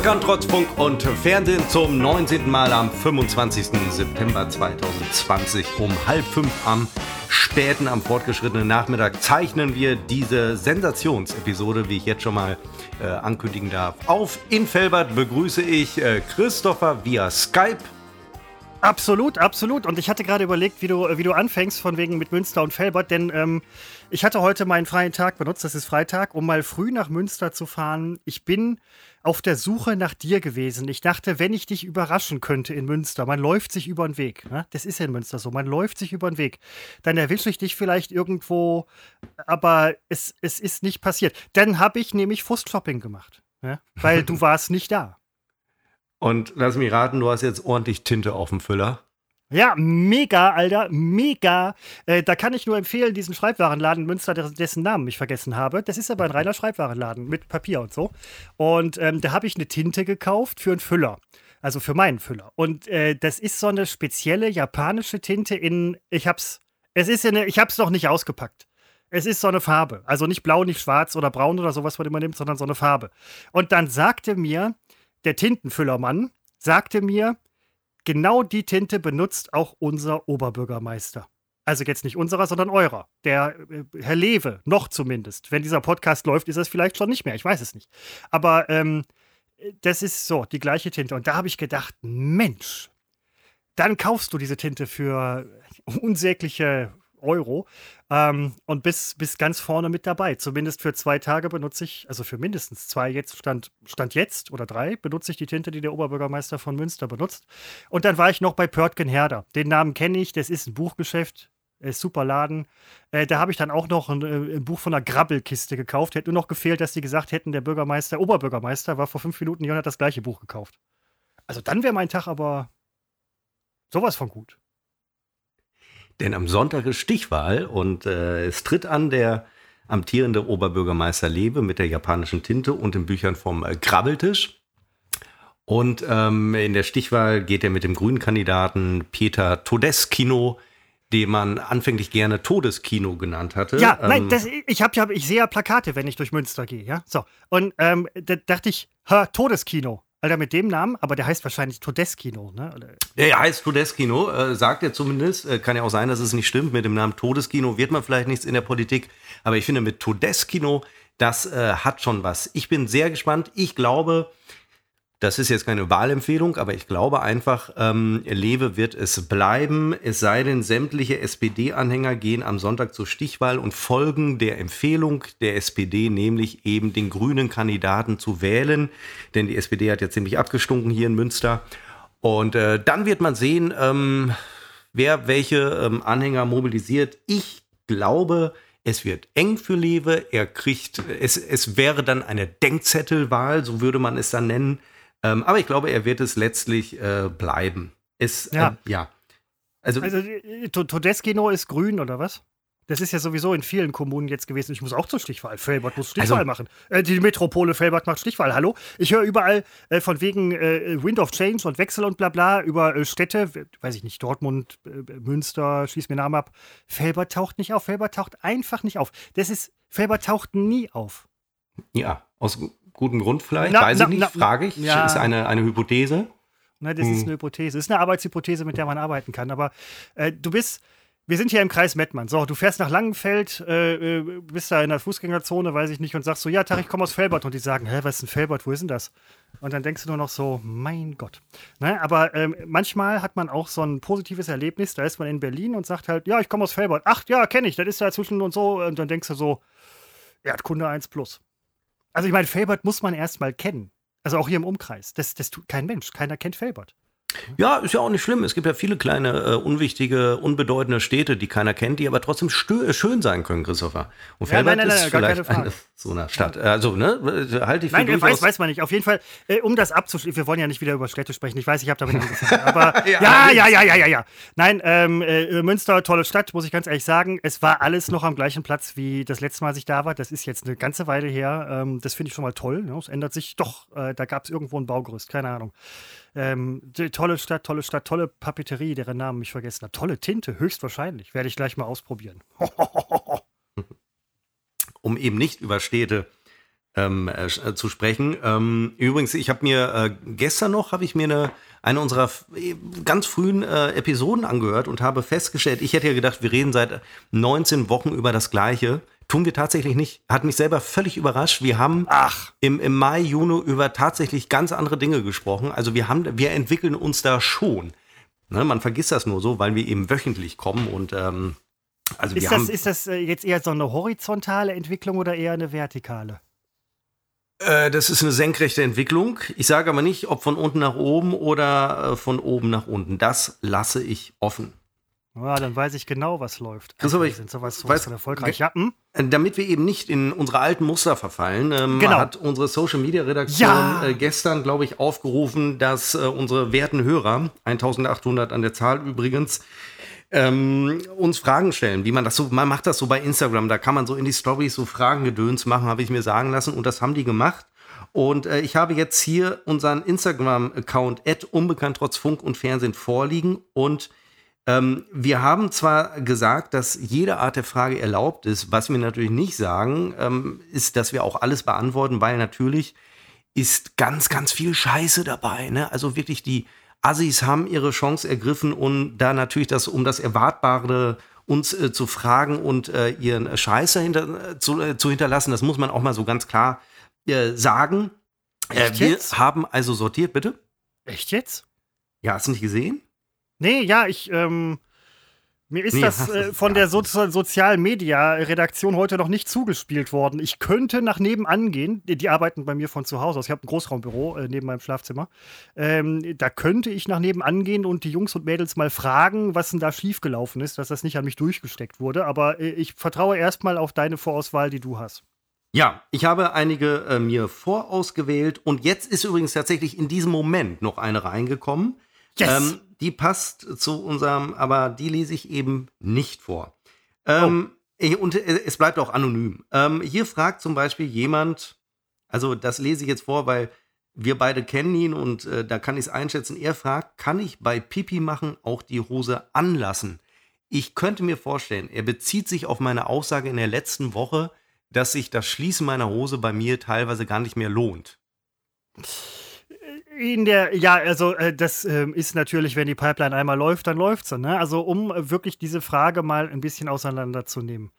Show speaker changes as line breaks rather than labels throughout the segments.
Zurück an Trotzfunk und Fernsehen zum 19. Mal am 25. September 2020 um halb fünf am späten, am fortgeschrittenen Nachmittag zeichnen wir diese Sensationsepisode, wie ich jetzt schon mal äh, ankündigen darf, auf. In Felbert begrüße ich äh, Christopher via Skype.
Absolut, absolut. Und ich hatte gerade überlegt, wie du, wie du anfängst, von wegen mit Münster und Felbert, denn ähm, ich hatte heute meinen freien Tag benutzt, das ist Freitag, um mal früh nach Münster zu fahren. Ich bin auf der Suche nach dir gewesen. Ich dachte, wenn ich dich überraschen könnte in Münster, man läuft sich über den Weg. Ne? Das ist ja in Münster so, man läuft sich über den Weg. Dann erwische ich dich vielleicht irgendwo, aber es, es ist nicht passiert. Dann habe ich nämlich Frustshopping gemacht, ne? weil du warst nicht da.
Und lass mich raten, du hast jetzt ordentlich Tinte auf dem Füller.
Ja, mega, Alter, mega. Äh, da kann ich nur empfehlen, diesen Schreibwarenladen Münster, dessen Namen ich vergessen habe. Das ist aber ein reiner Schreibwarenladen mit Papier und so. Und ähm, da habe ich eine Tinte gekauft für einen Füller. Also für meinen Füller. Und äh, das ist so eine spezielle japanische Tinte in, ich hab's, es ist eine, ich hab's noch nicht ausgepackt. Es ist so eine Farbe. Also nicht blau, nicht schwarz oder braun oder sowas, was man nimmt, sondern so eine Farbe. Und dann sagte mir der Tintenfüllermann, sagte mir, genau die Tinte benutzt auch unser Oberbürgermeister. Also jetzt nicht unserer, sondern eurer. Der äh, Herr Lewe, noch zumindest. Wenn dieser Podcast läuft, ist es vielleicht schon nicht mehr. Ich weiß es nicht. Aber ähm, das ist so, die gleiche Tinte. Und da habe ich gedacht, Mensch, dann kaufst du diese Tinte für unsägliche Euro ähm, und bis, bis ganz vorne mit dabei. Zumindest für zwei Tage benutze ich, also für mindestens zwei jetzt, Stand, Stand jetzt oder drei, benutze ich die Tinte, die der Oberbürgermeister von Münster benutzt. Und dann war ich noch bei Pörtgen Herder. Den Namen kenne ich, das ist ein Buchgeschäft. Ist super Laden. Äh, da habe ich dann auch noch ein, äh, ein, Buch von einer Grabbelkiste gekauft. Hätte nur noch gefehlt, dass die gesagt hätten, der Bürgermeister, Oberbürgermeister, war vor fünf Minuten hier und hat das gleiche Buch gekauft. Also dann wäre mein Tag aber sowas von gut.
Denn am Sonntag ist Stichwahl und äh, es tritt an der amtierende Oberbürgermeister Lebe mit der japanischen Tinte und den Büchern vom äh, Krabbeltisch. Und ähm, in der Stichwahl geht er mit dem grünen Kandidaten Peter Todeskino, den man anfänglich gerne Todeskino genannt hatte.
Ja, ähm, nein, das, ich, hab, ich sehe ja Plakate, wenn ich durch Münster gehe, ja. So. Und ähm, da dachte ich, ha, Todeskino. Alter, mit dem Namen, aber der heißt wahrscheinlich Todeskino, ne? Oder?
Der heißt Todeskino, äh, sagt er zumindest. Äh, kann ja auch sein, dass es nicht stimmt. Mit dem Namen Todeskino wird man vielleicht nichts in der Politik. Aber ich finde, mit Todeskino, das äh, hat schon was. Ich bin sehr gespannt. Ich glaube, das ist jetzt keine Wahlempfehlung, aber ich glaube einfach, ähm, Lewe wird es bleiben. Es sei denn, sämtliche SPD-Anhänger gehen am Sonntag zur Stichwahl und folgen der Empfehlung der SPD, nämlich eben den grünen Kandidaten zu wählen. Denn die SPD hat ja ziemlich abgestunken hier in Münster. Und äh, dann wird man sehen, ähm, wer welche ähm, Anhänger mobilisiert. Ich glaube, es wird eng für Lewe. Er kriegt, es, es wäre dann eine Denkzettelwahl, so würde man es dann nennen. Ähm, aber ich glaube, er wird es letztlich äh, bleiben. Es, ja. Äh, ja.
Also, also Todeskino ist grün oder was? Das ist ja sowieso in vielen Kommunen jetzt gewesen. Ich muss auch zur Stichwahl. Felbert muss Stichwahl also, machen. Äh, die Metropole Felbert macht Stichwahl. Hallo? Ich höre überall äh, von wegen äh, Wind of Change und Wechsel und bla bla über äh, Städte, weiß ich nicht, Dortmund, äh, Münster, schieß mir Namen ab. Felbert taucht nicht auf. Felbert taucht einfach nicht auf. Das ist, Felbert taucht nie auf.
Ja, aus guten Grund vielleicht, na, weiß na, ich nicht, na, frage ich. Ja. Ist eine, eine Hypothese.
Na, das hm. ist eine Hypothese. Das ist eine Arbeitshypothese, mit der man arbeiten kann. Aber äh, du bist, wir sind hier im Kreis Mettmann. So, du fährst nach Langenfeld, äh, äh, bist da in der Fußgängerzone, weiß ich nicht, und sagst so, ja, Tag, ich komme aus Felbert. Und die sagen, hä, was ist ein Felbert, wo ist denn das? Und dann denkst du nur noch so, mein Gott. Ne? Aber ähm, manchmal hat man auch so ein positives Erlebnis, da ist man in Berlin und sagt halt, ja, ich komme aus Felbert. Ach, ja, kenne ich, das ist da zwischen und so. Und dann denkst du so, Erdkunde 1 plus. Also ich meine, Felbert muss man erstmal kennen. Also auch hier im Umkreis. Das, das tut kein Mensch. Keiner kennt Felbert.
Ja, ist ja auch nicht schlimm. Es gibt ja viele kleine, äh, unwichtige, unbedeutende Städte, die keiner kennt, die aber trotzdem schön sein können, Christopher. Und ja, Felbert nein, nein, nein, ist vielleicht eine so eine Stadt. Also, ne, halte ich für
Nein, weiß, weiß man nicht. Auf jeden Fall, äh, um das abzuschließen, wir wollen ja nicht wieder über Städte sprechen. Ich weiß, ich habe damit angefangen. Aber ja, ja, ja, ja, ja, ja, Nein, ähm, äh, Münster, tolle Stadt, muss ich ganz ehrlich sagen. Es war alles noch am gleichen Platz wie das letzte Mal, als ich da war. Das ist jetzt eine ganze Weile her. Ähm, das finde ich schon mal toll. Ne? Es ändert sich doch. Äh, da gab es irgendwo ein Baugerüst, keine Ahnung. Ähm, tolle Stadt, tolle Stadt, tolle Papeterie, deren Namen ich vergessen habe. Tolle Tinte, höchstwahrscheinlich. Werde ich gleich mal ausprobieren.
um eben nicht über Städte ähm, äh, äh, zu sprechen. Ähm, übrigens, ich habe mir äh, gestern noch habe ich mir eine, eine unserer äh, ganz frühen äh, Episoden angehört und habe festgestellt, ich hätte ja gedacht, wir reden seit 19 Wochen über das Gleiche. Tun wir tatsächlich nicht. Hat mich selber völlig überrascht. Wir haben
Ach.
Im, im Mai, Juni über tatsächlich ganz andere Dinge gesprochen. Also wir haben, wir entwickeln uns da schon. Ne, man vergisst das nur so, weil wir eben wöchentlich kommen und ähm, also
ist,
wir
das,
haben,
ist das jetzt eher so eine horizontale Entwicklung oder eher eine vertikale?
Äh, das ist eine senkrechte Entwicklung. Ich sage aber nicht, ob von unten nach oben oder äh, von oben nach unten. Das lasse ich offen.
Ja, dann weiß ich genau, was läuft.
Christoph, ich
sind sowas,
weiß-
sowas von erfolgreich. Ja, hm?
Äh, Damit wir eben nicht in unsere alten Muster verfallen, ähm,
Genau.
hat unsere Social Media Redaktion
Ja.
äh, gestern, glaube ich, aufgerufen, dass äh, unsere werten Hörer, 1800 an der Zahl übrigens, ähm, uns Fragen stellen, wie man das so, man macht das so bei Instagram, da kann man so in die Stories so Fragengedöns machen, habe ich mir sagen lassen und das haben die gemacht. Und äh, ich habe jetzt hier unseren Instagram-Account unbekannt trotz Funk und Fernsehen vorliegen und ähm, wir haben zwar gesagt, dass jede Art der Frage erlaubt ist, was wir natürlich nicht sagen, ähm, ist, dass wir auch alles beantworten, weil natürlich ist ganz, ganz viel Scheiße dabei. Ne? Also wirklich die Assis haben ihre Chance ergriffen und da natürlich das, um das Erwartbare uns äh, zu fragen und äh, ihren Scheiße hinter, äh, zu, äh, zu hinterlassen, das muss man auch mal so ganz klar äh, sagen. Äh, wir haben also sortiert, bitte?
Echt jetzt?
Ja, hast du nicht gesehen?
Nee, ja, ich, ähm, mir ist
Nee,
das äh, von der so Sozialmedia-Redaktion heute noch nicht zugespielt worden. Ich könnte nach nebenan gehen, die, die arbeiten bei mir von zu Hause aus. Ich habe ein Großraumbüro äh, neben meinem Schlafzimmer. Ähm, da könnte ich nach nebenan gehen und die Jungs und Mädels mal fragen, was denn da schiefgelaufen ist, dass das nicht an mich durchgesteckt wurde. Aber äh, ich vertraue erstmal auf deine Vorauswahl, die du hast.
Ja, ich habe einige äh, mir vorausgewählt und jetzt ist übrigens tatsächlich in diesem Moment noch eine reingekommen.
Yes!
Ähm, die passt zu unserem, aber die lese ich eben nicht vor. Ähm, eh, Und äh, es bleibt auch anonym. Ähm, hier fragt zum Beispiel jemand, also das lese ich jetzt vor, weil wir beide kennen ihn und äh, da kann ich es einschätzen. Er fragt, kann ich bei Pipi machen auch die Hose anlassen? Ich könnte mir vorstellen, er bezieht sich auf meine Aussage in der letzten Woche, dass sich das Schließen meiner Hose bei mir teilweise gar nicht mehr lohnt.
In der, ja, also äh, das ähm, ist natürlich, wenn die Pipeline einmal läuft, dann läuft sie. Ne? Also um äh, wirklich diese Frage mal ein bisschen auseinanderzunehmen.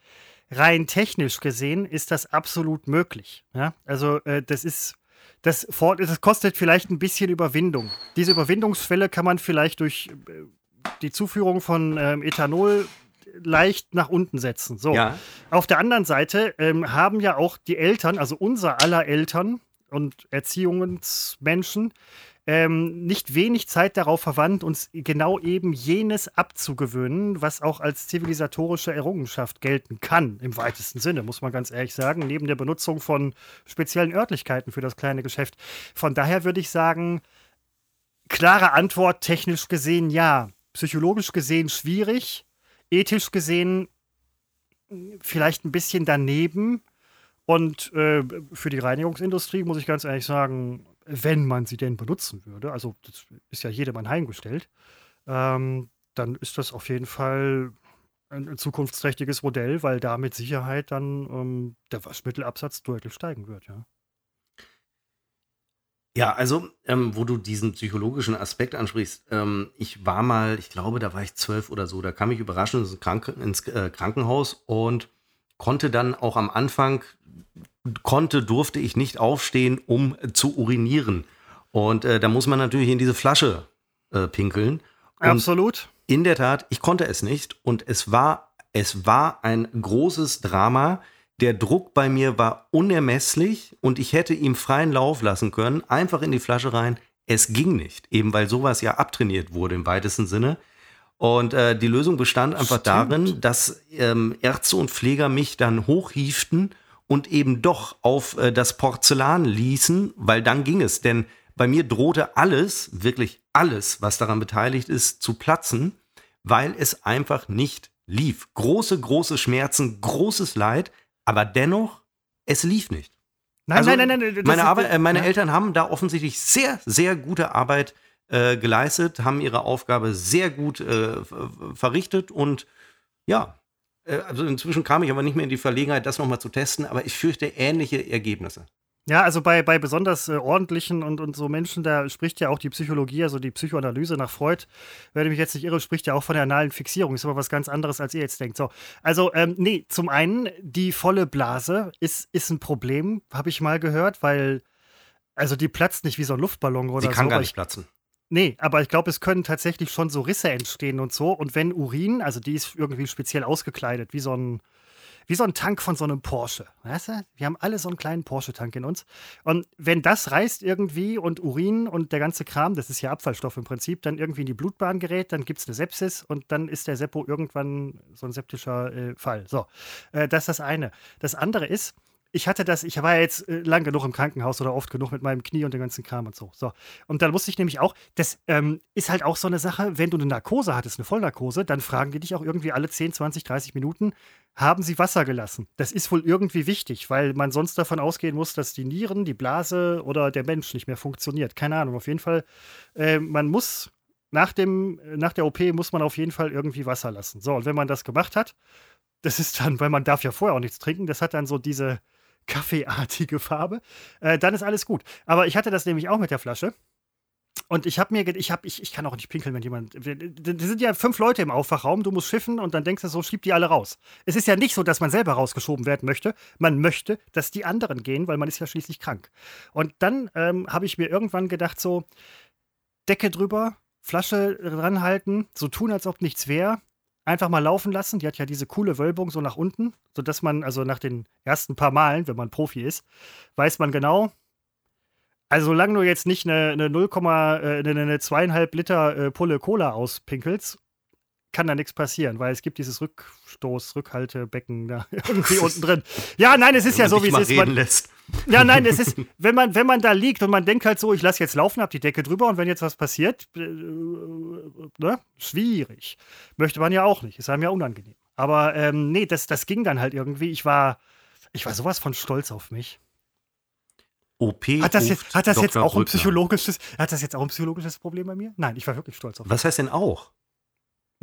Rein technisch gesehen ist das absolut möglich. Ja? Also äh, das ist, das, das kostet vielleicht ein bisschen Überwindung. Diese Überwindungsschwelle kann man vielleicht durch äh, die Zuführung von ähm, Ethanol leicht nach unten setzen. So.
Ja,
Auf der anderen Seite ähm, haben ja auch die Eltern, also unser aller Eltern und Erziehungsmenschen, ähm, nicht wenig Zeit darauf verwandt, uns genau eben jenes abzugewöhnen, was auch als zivilisatorische Errungenschaft gelten kann, im weitesten Sinne, muss man ganz ehrlich sagen, neben der Benutzung von speziellen Örtlichkeiten für das kleine Geschäft. Von daher würde ich sagen, klare Antwort, technisch gesehen ja, psychologisch gesehen schwierig, ethisch gesehen vielleicht ein bisschen daneben. Und äh, für die Reinigungsindustrie muss ich ganz ehrlich sagen, wenn man sie denn benutzen würde, also das ist ja jedem anheimgestellt, ähm, dann ist das auf jeden Fall ein, ein zukunftsträchtiges Modell, weil da mit Sicherheit dann ähm, der Waschmittelabsatz deutlich steigen wird, ja.
Ja, also, ähm, wo du diesen psychologischen Aspekt ansprichst, ähm, ich war mal, ich glaube, da war ich zwölf oder so, da kam ich überraschend ins, Kranken, ins äh, Krankenhaus und konnte dann auch am Anfang, konnte, durfte ich nicht aufstehen, um zu urinieren. Und äh, da muss man natürlich in diese Flasche äh, pinkeln. Und
Absolut.
in der Tat, ich konnte es nicht und es war, es war ein großes Drama. Der Druck bei mir war unermesslich und ich hätte ihm freien Lauf lassen können, einfach in die Flasche rein. Es ging nicht, eben weil sowas ja abtrainiert wurde im weitesten Sinne. Und äh, die Lösung bestand einfach
Stimmt.
darin, dass ähm, Ärzte und Pfleger mich dann hochhieften und eben doch auf äh, das Porzellan ließen, weil dann ging es. Denn bei mir drohte alles, wirklich alles, was daran beteiligt ist, zu platzen, weil es einfach nicht lief. Große, große Schmerzen, großes Leid, aber dennoch, es lief nicht.
Nein,
Also,
nein, nein, nein.
Meine, Arbeit, äh, meine
ja.
Eltern haben da offensichtlich sehr, sehr gute Arbeit äh, geleistet, haben ihre Aufgabe sehr gut äh, ver- verrichtet und ja, äh, also inzwischen kam ich aber nicht mehr in die Verlegenheit, das nochmal zu testen, aber ich fürchte ähnliche Ergebnisse.
Ja, also bei, bei besonders äh, ordentlichen und, und so Menschen, da spricht ja auch die Psychologie, also die Psychoanalyse nach Freud, wenn ich mich jetzt nicht irre, spricht ja auch von der analen Fixierung. Ist aber was ganz anderes, als ihr jetzt denkt. So, also, ähm, nee, zum einen, die volle Blase ist, ist ein Problem, habe ich mal gehört, weil, also die platzt nicht wie so ein Luftballon oder so.
Die kann gar nicht
ich,
platzen.
Nee, aber ich glaube, es können tatsächlich schon so Risse entstehen und so. Und wenn Urin, also die ist irgendwie speziell ausgekleidet, wie so ein, wie so ein Tank von so einem Porsche. Weißt du? Wir haben alle so einen kleinen Porsche-Tank in uns. Und wenn das reißt irgendwie und Urin und der ganze Kram, das ist ja Abfallstoff im Prinzip, dann irgendwie in die Blutbahn gerät, dann gibt es eine Sepsis und dann ist der Seppo irgendwann so ein septischer äh, Fall. So, äh, das ist das eine. Das andere ist, ich hatte das, ich war ja jetzt äh, lang genug im Krankenhaus oder oft genug mit meinem Knie und dem ganzen Kram und so. So. Und dann musste ich nämlich auch, das ähm, ist halt auch so eine Sache, wenn du eine Narkose hattest, eine Vollnarkose, dann fragen die dich auch irgendwie alle 10, 20, 30 Minuten, haben sie Wasser gelassen? Das ist wohl irgendwie wichtig, weil man sonst davon ausgehen muss, dass die Nieren, die Blase oder der Mensch nicht mehr funktioniert. Keine Ahnung. Auf jeden Fall, äh, man muss nach, dem, nach der OP muss man auf jeden Fall irgendwie Wasser lassen. So, und wenn man das gemacht hat, das ist dann, weil man darf ja vorher auch nichts trinken, das hat dann so diese kaffeeartige Farbe, äh, dann ist alles gut. Aber ich hatte das nämlich auch mit der Flasche. Und ich habe mir, ich habe, ich, ich kann auch nicht pinkeln, wenn jemand. Da sind ja fünf Leute im Aufwachraum, du musst schiffen und dann denkst du so, schieb die alle raus. Es ist ja nicht so, dass man selber rausgeschoben werden möchte. Man möchte, dass die anderen gehen, weil man ist ja schließlich krank. Und dann ähm, habe ich mir irgendwann gedacht, so, Decke drüber, Flasche dranhalten, so tun, als ob nichts wäre. Einfach mal laufen lassen. Die hat ja diese coole Wölbung so nach unten, sodass man, also nach den ersten paar Malen, wenn man Profi ist, weiß man genau, also solange du jetzt nicht eine, eine 0, äh, eine, eine zweieinhalb Liter äh, Pulle Cola auspinkelst, kann da nichts passieren, weil es gibt dieses Rückstoß, Rückhaltebecken da irgendwie unten drin. Ja, nein, es ist ja so, wie es ist. Man,
lässt.
ja, nein, es ist, wenn man, wenn man da liegt und man denkt halt so, ich lasse jetzt laufen, hab die Decke drüber und wenn jetzt was passiert, äh, ne, schwierig. Möchte man ja auch nicht, ist einem ja unangenehm. Aber ähm, nee, das, das ging dann halt irgendwie. Ich war, ich war sowas von stolz auf mich.
OP
Hat das, jetzt, hat das jetzt auch ein psychologisches, hat das jetzt auch ein psychologisches Problem bei mir? Nein, ich war wirklich stolz auf mich.
Was heißt denn auch?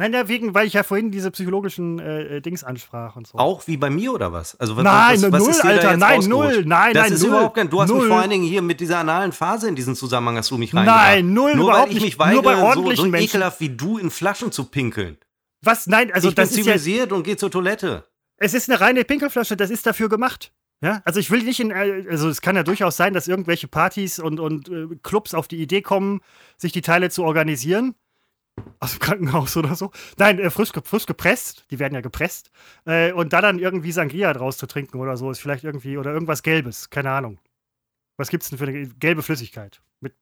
Nein, ja, wegen, weil ich ja vorhin diese psychologischen äh, äh, Dings ansprach und so.
Auch wie bei mir oder was? Also was,
Nein,
was, was
null, Alter, nein,
rausgerutscht?
null, nein,
das
nein,
ist
null,
überhaupt kein. Du hast mich
null.
vor allen Dingen hier mit dieser analen Phase in diesen Zusammenhang hast du mich reingebracht.
Nein, null,
Nur
überhaupt
weil ich mich weigere,
Nur bei
so, so
ordentlichen Menschen.
ekelhaft wie du in Flaschen zu pinkeln.
Was? Nein, also
ich bin
das ja,
zivilisiert und gehe zur Toilette.
es ist eine reine Pinkelflasche, das ist dafür gemacht. Ja, also ich will nicht in, äh, also es kann ja durchaus sein, dass irgendwelche Partys und, und äh, Clubs auf die Idee kommen, sich die Teile zu organisieren. Aus dem Krankenhaus oder so. Nein, äh, frisch, frisch gepresst. Die werden ja gepresst. Äh, und da dann irgendwie Sangria draus zu trinken oder so ist vielleicht irgendwie, oder irgendwas Gelbes, keine Ahnung. Was gibt's denn für eine gelbe Flüssigkeit? Mit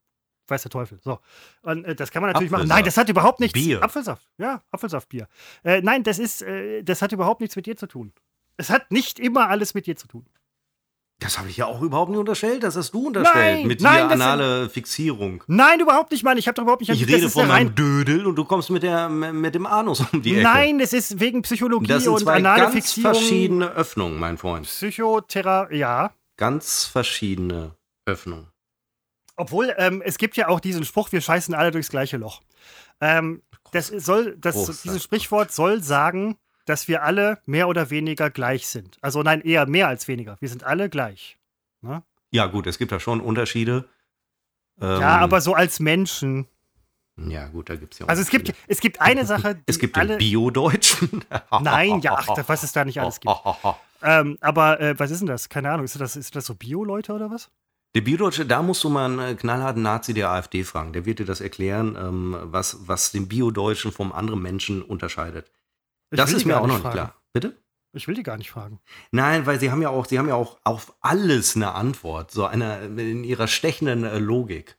weiß der Teufel. So. Und äh, das kann man natürlich machen.
Apfelsaft.
Nein, das hat überhaupt nichts.
Bier.
Apfelsaft. Ja, Apfelsaftbier. Äh, nein, das ist, äh, das hat überhaupt nichts mit dir zu tun. Es hat nicht immer alles mit dir zu tun.
Das habe ich ja auch überhaupt nicht unterstellt. Das hast du unterstellt.
Nein,
mit
nein,
dieser
das sind-
anale Fixierung.
Nein, überhaupt nicht, Mann. Ich habe doch überhaupt nicht.
Ich rede von
eine
meinem Dödel und du kommst mit, der, mit dem Anus um die Ecke.
Nein, es ist wegen Psychologie
das sind
und
zwei
anale
ganz
Fixierung.
verschiedene Öffnungen, mein Freund.
Psychotherapie, ja.
Ganz verschiedene Öffnungen.
Obwohl, ähm, es gibt ja auch diesen Spruch, wir scheißen alle durchs gleiche Loch. Ähm, das soll, das, dieses Sprichwort soll sagen, dass wir alle mehr oder weniger gleich sind. Also nein, eher mehr als weniger. Wir sind alle gleich. Ne?
Ja, gut, es gibt da schon Unterschiede. Ähm,
ja, aber so als Menschen.
Ja, gut, da gibt es ja
Also es gibt, es gibt eine Sache, die
Es gibt
alle.
den Bio-Deutschen.
Nein, ja, ach, was es da nicht alles gibt. Ähm, aber äh, was ist denn das? Keine Ahnung. Ist das, ist das so Bio-Leute oder was?
Der Biodeutsche, da musst du mal einen äh, knallharten Nazi der AfD fragen. Der wird dir das erklären, ähm, was, was den Biodeutschen vom anderen Menschen unterscheidet.
Ich
das ist mir auch noch nicht klar. Bitte?
Ich will die gar nicht fragen.
Nein, weil sie haben ja auch, sie haben ja auch auf alles eine Antwort, so eine in ihrer stechenden äh, Logik.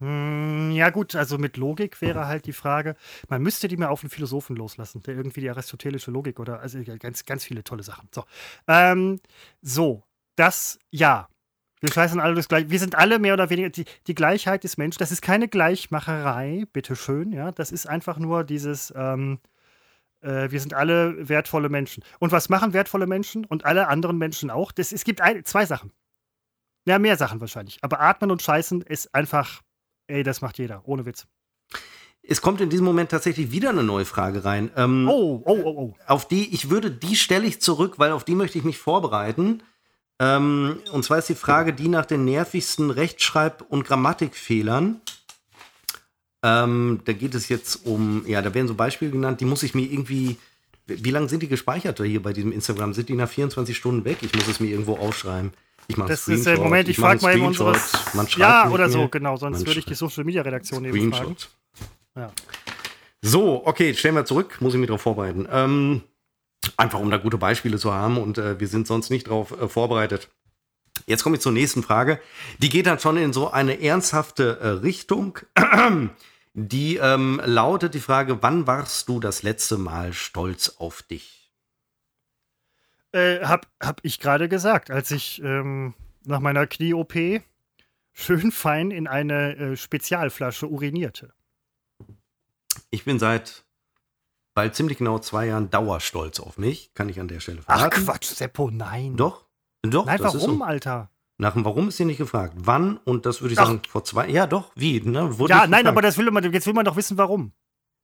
Hm, ja, gut, also mit Logik wäre halt die Frage, man müsste die mal auf einen Philosophen loslassen, der irgendwie die aristotelische Logik oder also ganz, ganz viele tolle Sachen. So, ähm, so das ja. Wir scheißen alle das gleiche. Wir sind alle mehr oder weniger die, die Gleichheit des Menschen. Das ist keine Gleichmacherei, bitteschön, ja. Das ist einfach nur dieses, ähm, äh, wir sind alle wertvolle Menschen. Und was machen wertvolle Menschen und alle anderen Menschen auch? Das, es gibt ein, zwei Sachen. Ja, mehr Sachen wahrscheinlich. Aber atmen und scheißen ist einfach, ey, das macht jeder, ohne Witz.
Es kommt in diesem Moment tatsächlich wieder eine neue Frage rein. Ähm,
Oh, oh, oh, oh.
Auf die, ich würde, die stelle ich zurück, weil auf die möchte ich mich vorbereiten. Ähm, und zwar ist die Frage, die nach den nervigsten Rechtschreib- und Grammatikfehlern. Ähm, da geht es jetzt um, ja, da werden so Beispiele genannt, die muss ich mir irgendwie, wie lange sind die gespeichert hier bei diesem Instagram? Sind die nach 24 Stunden weg? Ich muss es mir irgendwo aufschreiben. Ich mache
Das ist der Moment, ich, frage mal eben unseres.
Man schreibt
Ja, oder so, genau. Sonst
Man
würde ich die Social Media Redaktion eben fragen.
Screenshot.
Ja.
So, okay, stellen wir zurück, muss ich mich darauf vorbereiten. Ähm, einfach um da gute Beispiele zu haben und äh, wir sind sonst nicht darauf äh, vorbereitet. Jetzt komme ich zur nächsten Frage. Die geht dann schon in so eine ernsthafte äh, Richtung. Die ähm, lautet die Frage, wann warst du das letzte Mal stolz auf dich?
Äh, hab, hab ich gerade gesagt, als ich ähm, nach meiner Knie-OP schön fein in eine äh, Spezialflasche urinierte.
Ich bin seit bald ziemlich genau zwei Jahren dauerstolz auf mich, kann ich an der Stelle
Ach
verraten.
Quatsch, Seppo, nein.
Doch, doch.
Nein,
das ist
warum,
so.
Alter?
Nach dem Warum ist hier nicht gefragt. Wann? Und das würde ich
Ach.
sagen, vor zwei. Ja, doch, wie? Ne? Wurde
Ja, nein, aber das will man, jetzt will man doch wissen, warum.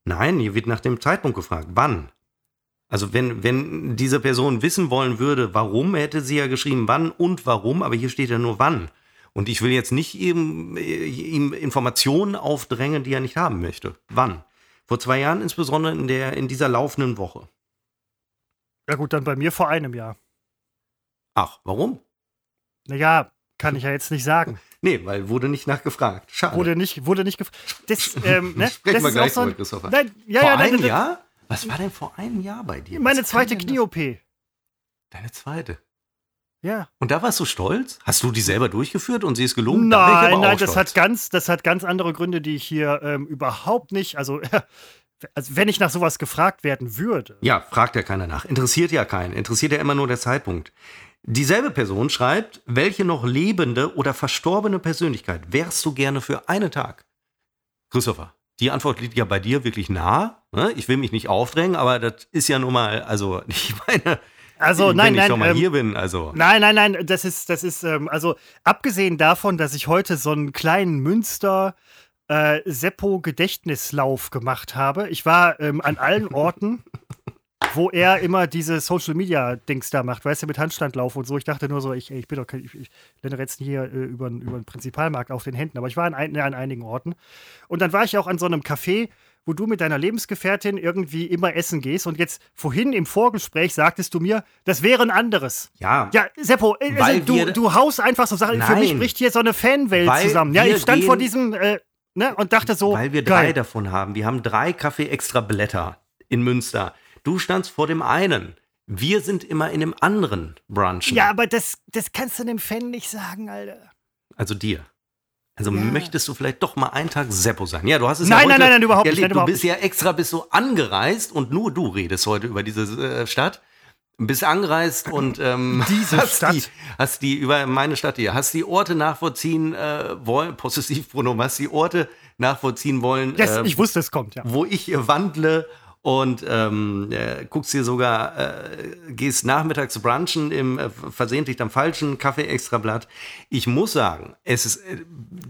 Nein, hier wird nach dem Zeitpunkt gefragt. Wann? Also wenn, wenn diese Person wissen wollen würde, warum, hätte sie ja geschrieben, wann und warum, aber hier steht ja nur wann. Und ich will jetzt nicht ihm, äh, ihm Informationen aufdrängen, die er nicht haben möchte. Wann? Vor zwei Jahren, insbesondere in, der, in dieser laufenden Woche.
Ja gut, dann bei mir vor einem Jahr.
Ach, warum?
Naja, kann ich ja jetzt nicht sagen.
Nee, weil wurde nicht nachgefragt. Schade.
Wurde nicht, wurde nicht gefragt. Das, ähm, ne?
Sprechen
das
wir
ist
gleich
so ein,
Christopher.
Nein, ja,
Vor
ja, nein,
einem
das-
Jahr? Was war denn vor einem Jahr bei dir?
Meine
Was
zweite Knie-OP.
Deine zweite.
Ja.
Und da warst du stolz? Hast du die selber durchgeführt und sie ist gelungen? Da
Nein,
aber
nein, das
stolz.
hat, ganz, das hat ganz andere Gründe, die ich hier ähm, überhaupt nicht, also, also wenn ich nach sowas gefragt werden würde.
Ja, fragt ja keiner nach. Interessiert ja keinen. Interessiert ja immer nur der Zeitpunkt. Dieselbe Person schreibt, welche noch lebende oder verstorbene Persönlichkeit wärst du gerne für einen Tag? Christopher, die Antwort liegt ja bei dir wirklich nah. ne? Ich will mich nicht aufdrängen, aber das ist ja nun mal, also ich meine,
Also,
wenn
nein,
ich
nein,
schon mal
ähm,
hier bin, also.
Nein, nein, nein, das ist, das ist, ähm, also abgesehen davon, dass ich heute so einen kleinen Münster äh, Seppo-Gedächtnislauf gemacht habe. Ich war ähm, an allen Orten, wo er immer diese Social-Media-Dings da macht, weißt du, mit Handstandlauf und so. Ich dachte nur so, ich, ich bin doch kein, ich, ich lenne jetzt hier äh, über, über den Prinzipalmarkt auf den Händen, aber ich war an, ein, an einigen Orten. Und dann war ich auch an so einem Café, wo du mit deiner Lebensgefährtin irgendwie immer essen gehst. Und jetzt vorhin im Vorgespräch sagtest du mir, das wäre ein anderes.
Ja,
Ja, Seppo, äh, also, du, du haust einfach so Sachen. Für
Nein.
mich bricht hier so eine Fanwelt zusammen. Ja, ich stand vor diesem äh, ne, und dachte so,
Weil wir drei
geil.
davon haben. Wir haben drei Kaffee extra Blätter in Münster. Du standst vor dem einen. Wir sind immer in dem anderen Brunchen.
Ja, aber das, das kannst du dem Fan nicht sagen, Alter.
Also dir. Also
Ja.
möchtest du vielleicht doch mal einen Tag Seppo sein? Ja, du hast es
Nein,
ja
nein,
heute
nein, nein, überhaupt nicht,
erlebt.
nein,
Du
überhaupt
bist ja extra bist so angereist und nur du redest heute über diese äh, Stadt. Bist angereist und ähm,
Diese
hast
Stadt?
Die, hast die über meine Stadt hier, hast die Orte nachvollziehen äh, wollen, Possessivpronomen, hast die Orte nachvollziehen wollen,
Yes,
äh,
ich wusste, es kommt, ja.
wo ich wandle und ähm, äh, guckst dir sogar, äh, gehst nachmittags brunchen im äh, versehentlich am falschen Kaffee-Extrablatt. Ich muss sagen, es ist, äh,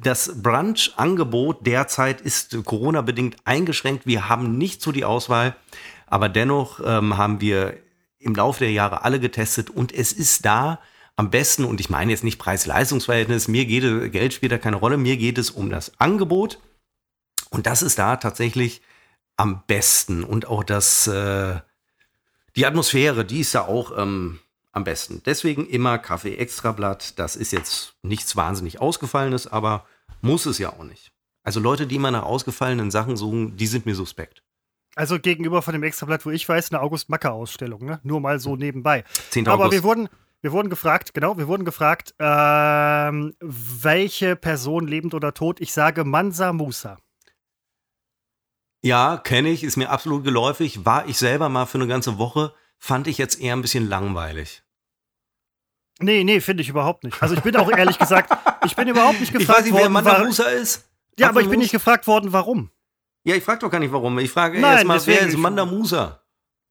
das Brunch-Angebot derzeit ist Corona-bedingt eingeschränkt. Wir haben nicht so die Auswahl, aber dennoch ähm, haben wir im Laufe der Jahre alle getestet und es ist da am besten, und ich meine jetzt nicht Preis-Leistungs-Verhältnis, mir geht Geld spielt da keine Rolle, mir geht es um das Angebot. Und das ist da tatsächlich am besten. Und auch das, äh, die Atmosphäre, die ist da auch ähm, am besten. Deswegen immer Kaffee Extrablatt. Das ist jetzt nichts wahnsinnig Ausgefallenes, aber muss es ja auch nicht. Also Leute, die immer nach ausgefallenen Sachen suchen, die sind mir suspekt.
Also gegenüber von dem Extrablatt, wo ich weiß, eine August-Macker-Ausstellung, ne? Nur mal so nebenbei.
10.
Aber
August.
wir wurden, wir wurden gefragt, genau, wir wurden gefragt, ähm, welche Person lebend oder tot? Ich sage Mansa Musa.
Ja, kenne ich, ist mir absolut geläufig. War ich selber mal für eine ganze Woche, fand ich jetzt eher ein bisschen langweilig.
Nee, nee, finde ich überhaupt nicht. Also ich bin auch ehrlich gesagt, ich bin überhaupt nicht
Ich
gefragt
weiß nicht, wer
worden.
Manda
wa-
Musa ist.
ja, aber ich bin nicht gefragt worden, warum.
Ja, ich frage doch gar nicht warum. Ich frage
Nein,
erst mal, wer ist Manda Musa?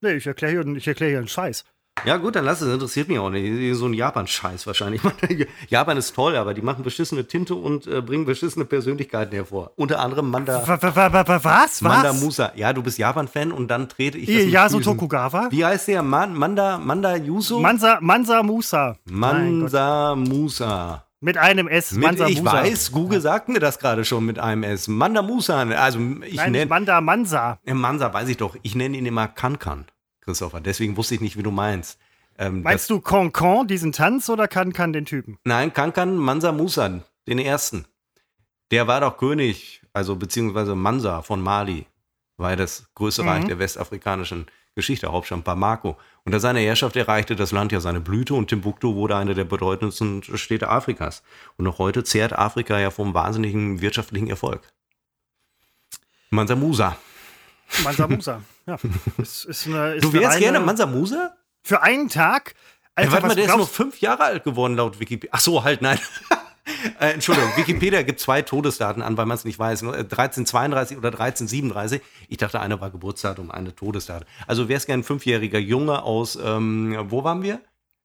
Nee, ich erkläre hier, ich erklär hier einen Scheiß.
Ja, gut, dann lass es. Interessiert mich auch nicht. So ein Japan-Scheiß wahrscheinlich. Japan ist toll, aber die machen beschissene Tinte und äh, bringen beschissene Persönlichkeiten hervor. Unter anderem Manda.
Was?
Manda
Was?
Musa. Ja, du bist Japan-Fan und dann trete ich. das
Yasu
Füßen.
Tokugawa?
Wie heißt der? Man, Manda, Manda Yuso?
Mansa, Mansa Musa.
Mansa Musa.
Mit einem S.
Mit,
Mansa
ich
Musa.
weiß, Google sagt mir das gerade schon mit einem S. Manda Musa. Also ich nenne.
Manda Mansa.
Mansa weiß ich doch. Ich nenne ihn immer Kankan, Christopher. Deswegen wusste ich nicht, wie du meinst. Ähm,
Meinst du Concon, diesen Tanz, oder kann den Typen?
Nein, Kankan Mansa Musa, den ersten. Der war doch König, also beziehungsweise Mansa von Mali, war das größte
Mhm.
Reich der westafrikanischen Geschichte, Hauptstadt Bamako. Unter seiner Herrschaft erreichte das Land ja seine Blüte und Timbuktu wurde eine der bedeutendsten Städte Afrikas. Und noch heute zehrt Afrika ja vom wahnsinnigen wirtschaftlichen Erfolg. Mansa Musa.
Mansa Musa. Ja. Ist, ist eine, ist
Du wärst
eine,
gerne Mansa Musa?
Für einen Tag?
Ja,
Alter,
warte mal, der ist nur fünf Jahre alt geworden laut Wikipedia. Ach so, halt, nein. äh, Entschuldigung, Wikipedia gibt zwei Todesdaten an, weil man es nicht weiß. Nur, äh, 1332 oder 1337. Ich dachte, eine war Geburtsdatum, eine Todesdatum. Also wäre es gern ein fünfjähriger Junge aus, ähm, wo waren wir?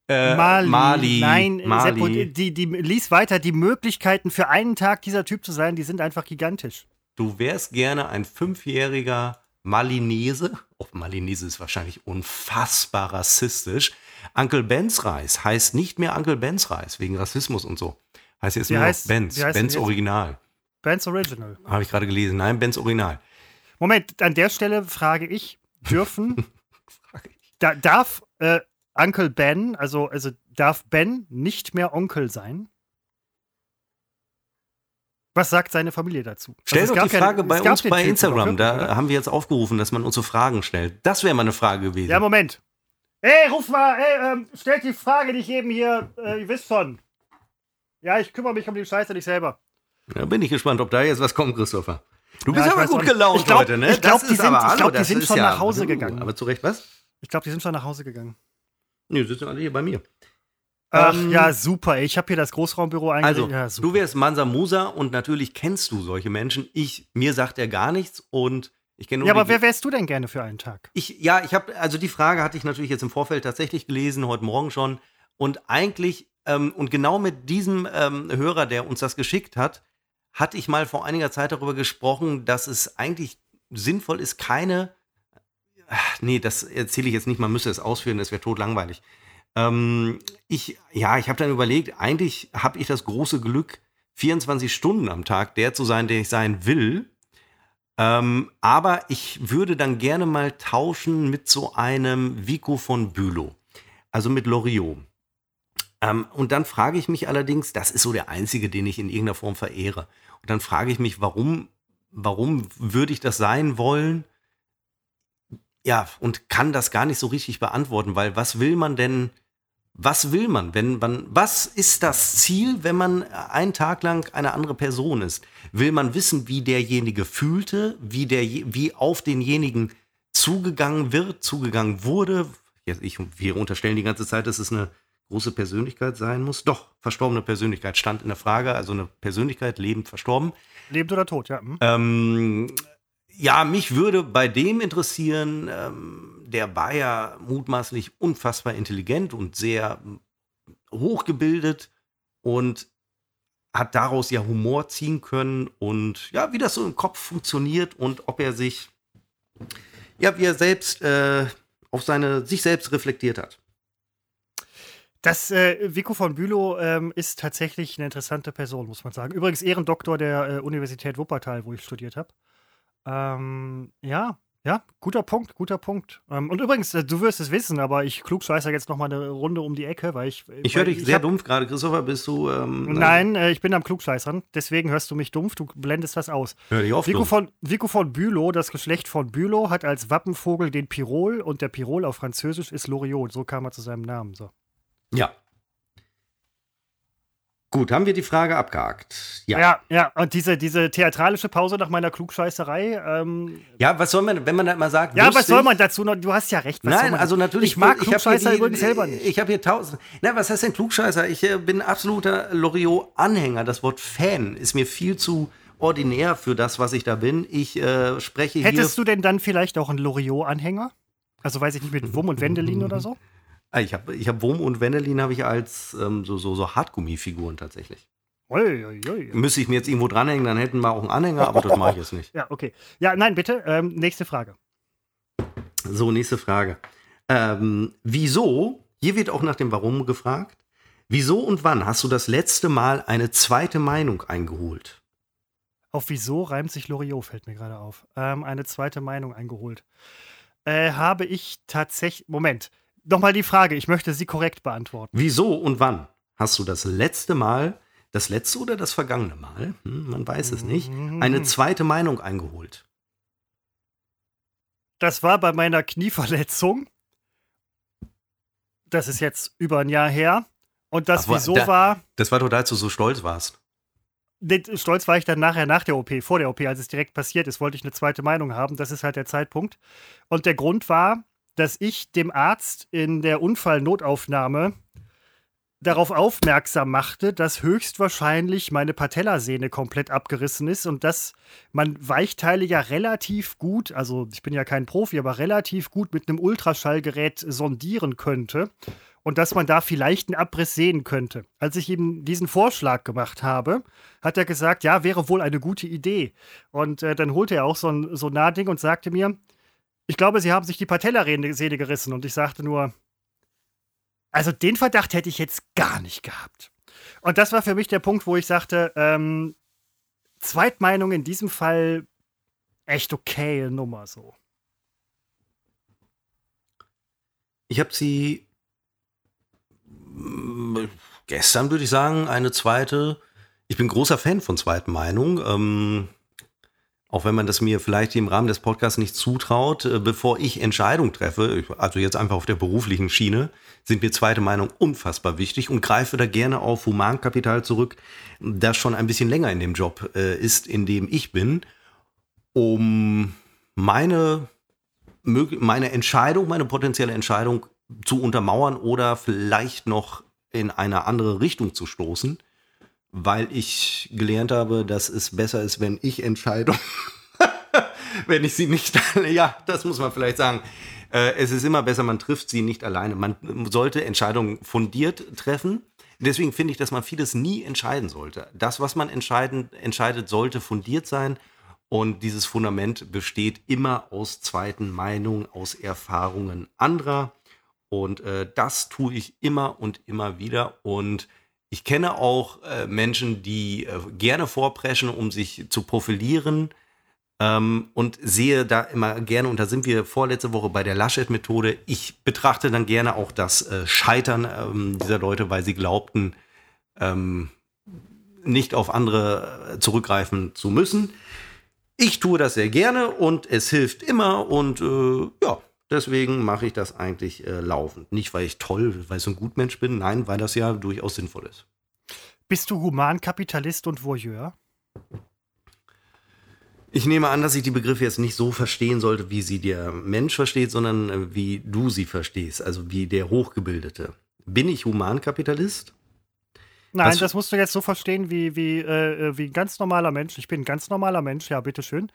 Äh,
Mali.
Mali.
Nein, Seppo,
Mali.
die, die lies weiter. Die Möglichkeiten für einen Tag dieser Typ zu sein, die sind einfach gigantisch.
Du wärst gerne ein fünfjähriger Malinese. Oh, Malinese ist wahrscheinlich unfassbar rassistisch. Uncle Ben's Reis heißt nicht mehr Uncle Ben's Reis, wegen Rassismus und so. Heißt jetzt
Wie
nur
heißt-
noch Ben's. Ben's? Original.
Bands Original.
Habe ich gerade gelesen. Nein, Ben's Original.
Moment, an der Stelle frage ich, dürfen,
Frage ich.
da, darf äh, Uncle Ben, also, also darf Ben nicht mehr Onkel sein? Was sagt seine Familie dazu?
Stell
Also
doch die
ja-
Frage
es
bei uns bei Instagram.
doch
Da
wirklich, oder?
haben wir jetzt aufgerufen, dass man uns so Fragen stellt. Das wäre mal eine Frage gewesen.
Ja, Moment. Ey, ruf mal, ey, ähm, stellt die Frage nicht eben hier, äh, ihr wisst schon. Ja, ich kümmere mich um die Scheiße nicht selber.
Da bin ich gespannt, ob da jetzt was kommt, Christopher. Du
Ja,
bist
ich
aber gut gelaunt
Ich glaub-
heute, ne?
ich glaub,
Das
die sind- ich glaub, die sind schon
ja,
nach Hause gegangen.
Aber zu Recht, was?
Ich glaube, die sind schon nach Hause gegangen.
Nee, die sitzen alle hier bei mir.
Ach
Ähm,
ja, super. Ich habe hier das Großraumbüro
Also,
eingerichtet. ja, super.
du wärst Mansa Musa und natürlich kennst du solche Menschen. Ich, mir sagt er gar nichts und ich kenne
ja, aber
die-
wer wärst du denn gerne für einen Tag?
Ich, ja, ich habe, also die Frage hatte ich natürlich jetzt im Vorfeld tatsächlich gelesen, heute Morgen schon. Und eigentlich, ähm, und genau mit diesem ähm, Hörer, der uns das geschickt hat, hatte ich mal vor einiger Zeit darüber gesprochen, dass es eigentlich sinnvoll ist, keine. Ach, nee, das erzähle ich jetzt nicht, man müsste es ausführen, das wäre totlangweilig. Ähm, ich, ja, ich habe dann überlegt, eigentlich habe ich das große Glück, 24 Stunden am Tag der zu sein, der ich sein will. Ähm, aber ich würde dann gerne mal tauschen mit so einem Vico von Bülow, also mit Loriot. Ähm, und dann frage ich mich allerdings, das ist so der einzige, den ich in irgendeiner Form verehre. Und dann frage ich mich, warum, warum würde ich das sein wollen? Ja, und kann das gar nicht so richtig beantworten, weil was will man denn, was will man, wenn man, was ist das Ziel, wenn man einen Tag lang eine andere Person ist? Will man wissen, wie derjenige fühlte, wie, der, wie auf denjenigen zugegangen wird, zugegangen wurde? Ich, wir unterstellen die ganze Zeit, dass es eine große Persönlichkeit sein muss. Doch, verstorbene Persönlichkeit stand in der Frage, also eine Persönlichkeit, lebend, verstorben.
Lebend oder tot, ja. Hm?
Ähm, ja, mich würde bei dem interessieren, ähm, der war ja mutmaßlich unfassbar intelligent und sehr ähm, hochgebildet und hat daraus ja Humor ziehen können und ja, wie das so im Kopf funktioniert und ob er sich, ja, wie er selbst äh, auf seine, sich selbst reflektiert hat.
Das äh, Vico von Bülow ähm, ist tatsächlich eine interessante Person, muss man sagen. Übrigens Ehrendoktor der äh, Universität Wuppertal, wo ich studiert habe. Ähm, ja, ja, guter Punkt, guter Punkt. Ähm, und übrigens, äh, du wirst es wissen, aber ich klugscheißer jetzt noch mal eine Runde um die Ecke, weil ich.
Ich höre dich sehr
hab-
dumpf gerade, Christopher, bist du. Ähm,
Nein, äh, ich bin am Klugscheißern, deswegen hörst du mich dumpf, du blendest das aus.
Hör dich auf,
Vico
dumpf.
von, Vico von Bülow, das Geschlecht von Bülow, hat als Wappenvogel den Pirol und der Pirol auf Französisch ist Loriot. So kam er zu seinem Namen. So.
Ja. Gut, haben wir die Frage abgehakt. Ja.
Ja, ja, und diese, diese theatralische Pause nach meiner Klugscheißerei. Ähm,
Ja, was soll man, wenn man da mal sagt,
ja, was
lustig?
soll man dazu noch? Du hast ja recht. Was
Nein, also natürlich.
Ich mag
hier
Klugscheißer
die-
übrigens selber nicht.
Ich habe hier tausend. Na, was heißt denn Klugscheißer? Ich äh, bin absoluter Loriot-Anhänger. Das Wort Fan ist mir viel zu ordinär für das, was ich da bin. Ich äh, spreche
Hättest
hier.
du denn dann vielleicht auch einen Loriot-Anhänger? Also weiß ich nicht, mit Wumm und Wendelin oder so?
Ah, ich habe ich hab Wurm und Wendelin habe ich als ähm, so, so, so Hartgummifiguren tatsächlich. Ui, ui, ui. Müsste ich mir jetzt irgendwo dranhängen, dann hätten wir auch einen Anhänger, aber das mache ich jetzt nicht.
Ja, okay. Ja, nein, bitte. Ähm, nächste Frage.
So, nächste Frage. Ähm, wieso, hier wird auch nach dem Warum gefragt, wieso und wann hast du das letzte Mal eine zweite Meinung eingeholt?
Auf wieso reimt sich Loriot, fällt mir gerade auf. Ähm, eine zweite Meinung eingeholt. Äh, habe ich tatsächlich. Moment. Nochmal die Frage, ich möchte sie korrekt beantworten.
Wieso und wann hast du das letzte Mal das letzte oder das vergangene Mal, hm, man weiß es nicht, eine zweite Meinung eingeholt?
Das war bei meiner Knieverletzung. Das ist jetzt über ein Jahr her. Und das Ach, wieso da, war.
Das war doch, als du so stolz warst.
Stolz war ich dann nachher nach der OP, vor der OP, als es direkt passiert ist, wollte ich eine zweite Meinung haben. Das ist halt der Zeitpunkt. Und der Grund war, dass ich dem Arzt in der Unfallnotaufnahme darauf aufmerksam machte, dass höchstwahrscheinlich meine Patellasehne komplett abgerissen ist und dass man Weichteile ja relativ gut, also ich bin ja kein Profi, aber relativ gut mit einem Ultraschallgerät sondieren könnte und dass man da vielleicht einen Abriss sehen könnte. Als ich ihm diesen Vorschlag gemacht habe, hat er gesagt, ja, wäre wohl eine gute Idee. Und äh, dann holte er auch so ein, so ein Nahding und sagte mir, ich glaube, Sie haben sich die Patellasehne gerissen. Und ich sagte nur, also den Verdacht hätte ich jetzt gar nicht gehabt. Und das war für mich der Punkt, wo ich sagte, ähm, Zweitmeinung in diesem Fall echt okay Nummer so.
Ich habe sie mm, gestern, würde ich sagen, eine zweite. Ich bin großer Fan von zweiten Meinung. Ähm, auch wenn man das mir vielleicht im Rahmen des Podcasts nicht zutraut, äh, bevor ich Entscheidung treffe, also jetzt einfach auf der beruflichen Schiene, sind mir zweite Meinung unfassbar wichtig und greife da gerne auf Humankapital zurück, das schon ein bisschen länger in dem Job äh, ist, in dem ich bin, um meine, meine Entscheidung, meine potenzielle Entscheidung zu untermauern oder vielleicht noch in eine andere Richtung zu stoßen weil ich gelernt habe, dass es besser ist, wenn ich Entscheidungen, wenn ich sie nicht, ja, das muss man vielleicht sagen. Äh, es ist immer besser, man trifft sie nicht alleine. Man sollte Entscheidungen fundiert treffen. Deswegen finde ich, dass man vieles nie entscheiden sollte. Das, was man entscheiden, entscheidet, sollte fundiert sein. Und dieses Fundament besteht immer aus zweiten Meinungen, aus Erfahrungen anderer. Und äh, das tue ich immer und immer wieder. Und ich kenne auch äh, Menschen, die äh, gerne vorpreschen, um sich zu profilieren. Ähm, und sehe da immer gerne, und da sind wir vorletzte Woche bei der Laschet-Methode, ich betrachte dann gerne auch das äh, Scheitern ähm, dieser Leute, weil sie glaubten, ähm, nicht auf andere äh, zurückgreifen zu müssen. Ich tue das sehr gerne und es hilft immer und äh, ja, Deswegen mache ich das eigentlich äh, laufend. Nicht, weil ich toll, weil ich so ein Gutmensch bin, nein, weil das ja durchaus sinnvoll ist.
Bist du Humankapitalist und Voyeur?
Ich nehme an, dass ich die Begriffe jetzt nicht so verstehen sollte, wie sie der Mensch versteht, sondern äh, wie du sie verstehst, also wie der Hochgebildete. Bin ich Humankapitalist?
Nein, das, das musst du jetzt so verstehen wie, wie, äh, wie ein ganz normaler Mensch. Ich bin ein ganz normaler Mensch, ja, bitteschön.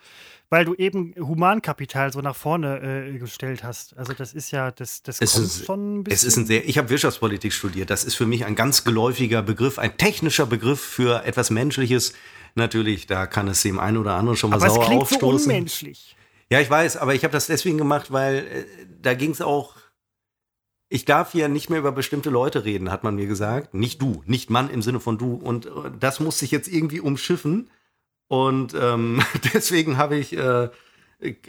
Weil du eben Humankapital so nach vorne äh, gestellt hast. Also das ist ja, das, das
es kommt ist, schon ein bisschen. Es ist ein sehr, ich habe Wirtschaftspolitik studiert. Das ist für mich ein ganz geläufiger Begriff, ein technischer Begriff für etwas Menschliches. Natürlich, da kann es dem einen oder anderen schon mal aber sauer es klingt aufstoßen. So unmenschlich. Ja, ich weiß, aber ich habe das deswegen gemacht, weil äh, da ging es auch ich darf hier nicht mehr über bestimmte Leute reden, hat man mir gesagt. Nicht du, nicht Mann im Sinne von du. Und äh, das musste ich jetzt irgendwie umschiffen. Und ähm, deswegen habe ich, äh,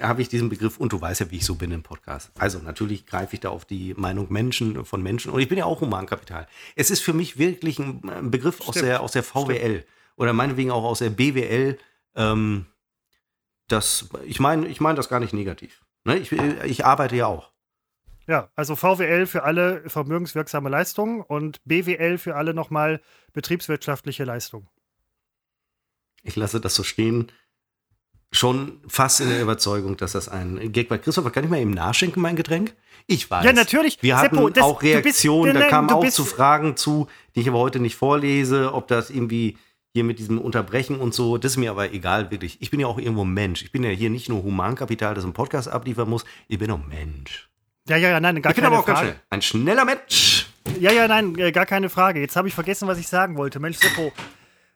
hab ich diesen Begriff, und du weißt ja, wie ich so bin im Podcast. Also natürlich greife ich da auf die Meinung Menschen von Menschen. Und ich bin ja auch Humankapital. Es ist für mich wirklich ein Begriff aus der, aus der VWL Stimmt. oder meinetwegen auch aus der BWL. Ähm, das, ich meine ich mein das gar nicht negativ. Ne? Ich, ich arbeite ja auch.
Ja, also VWL für alle vermögenswirksame Leistungen und BWL für alle nochmal betriebswirtschaftliche Leistungen.
Ich lasse das so stehen. Schon fast in der Überzeugung, dass das ein Gag war. Christopher, kann ich mal eben nachschenken, mein Getränk? Ich weiß.
Ja, natürlich.
Wir hatten Seppo, das, auch Reaktionen, bist, da kamen auch zu Fragen zu, die ich aber heute nicht vorlese, ob das irgendwie hier mit diesem Unterbrechen und so, das ist mir aber egal, wirklich. Ich bin ja auch irgendwo Mensch. Ich bin ja hier nicht nur Humankapital, das ein Podcast abliefern muss, ich bin auch Mensch.
Ja, ja, ja, nein, gar
ich bin
keine
aber auch
Frage.
ganz schnell. Ein schneller Mensch.
Ja, ja, nein, äh, gar keine Frage. Jetzt habe ich vergessen, was ich sagen wollte. Mensch, Seppo,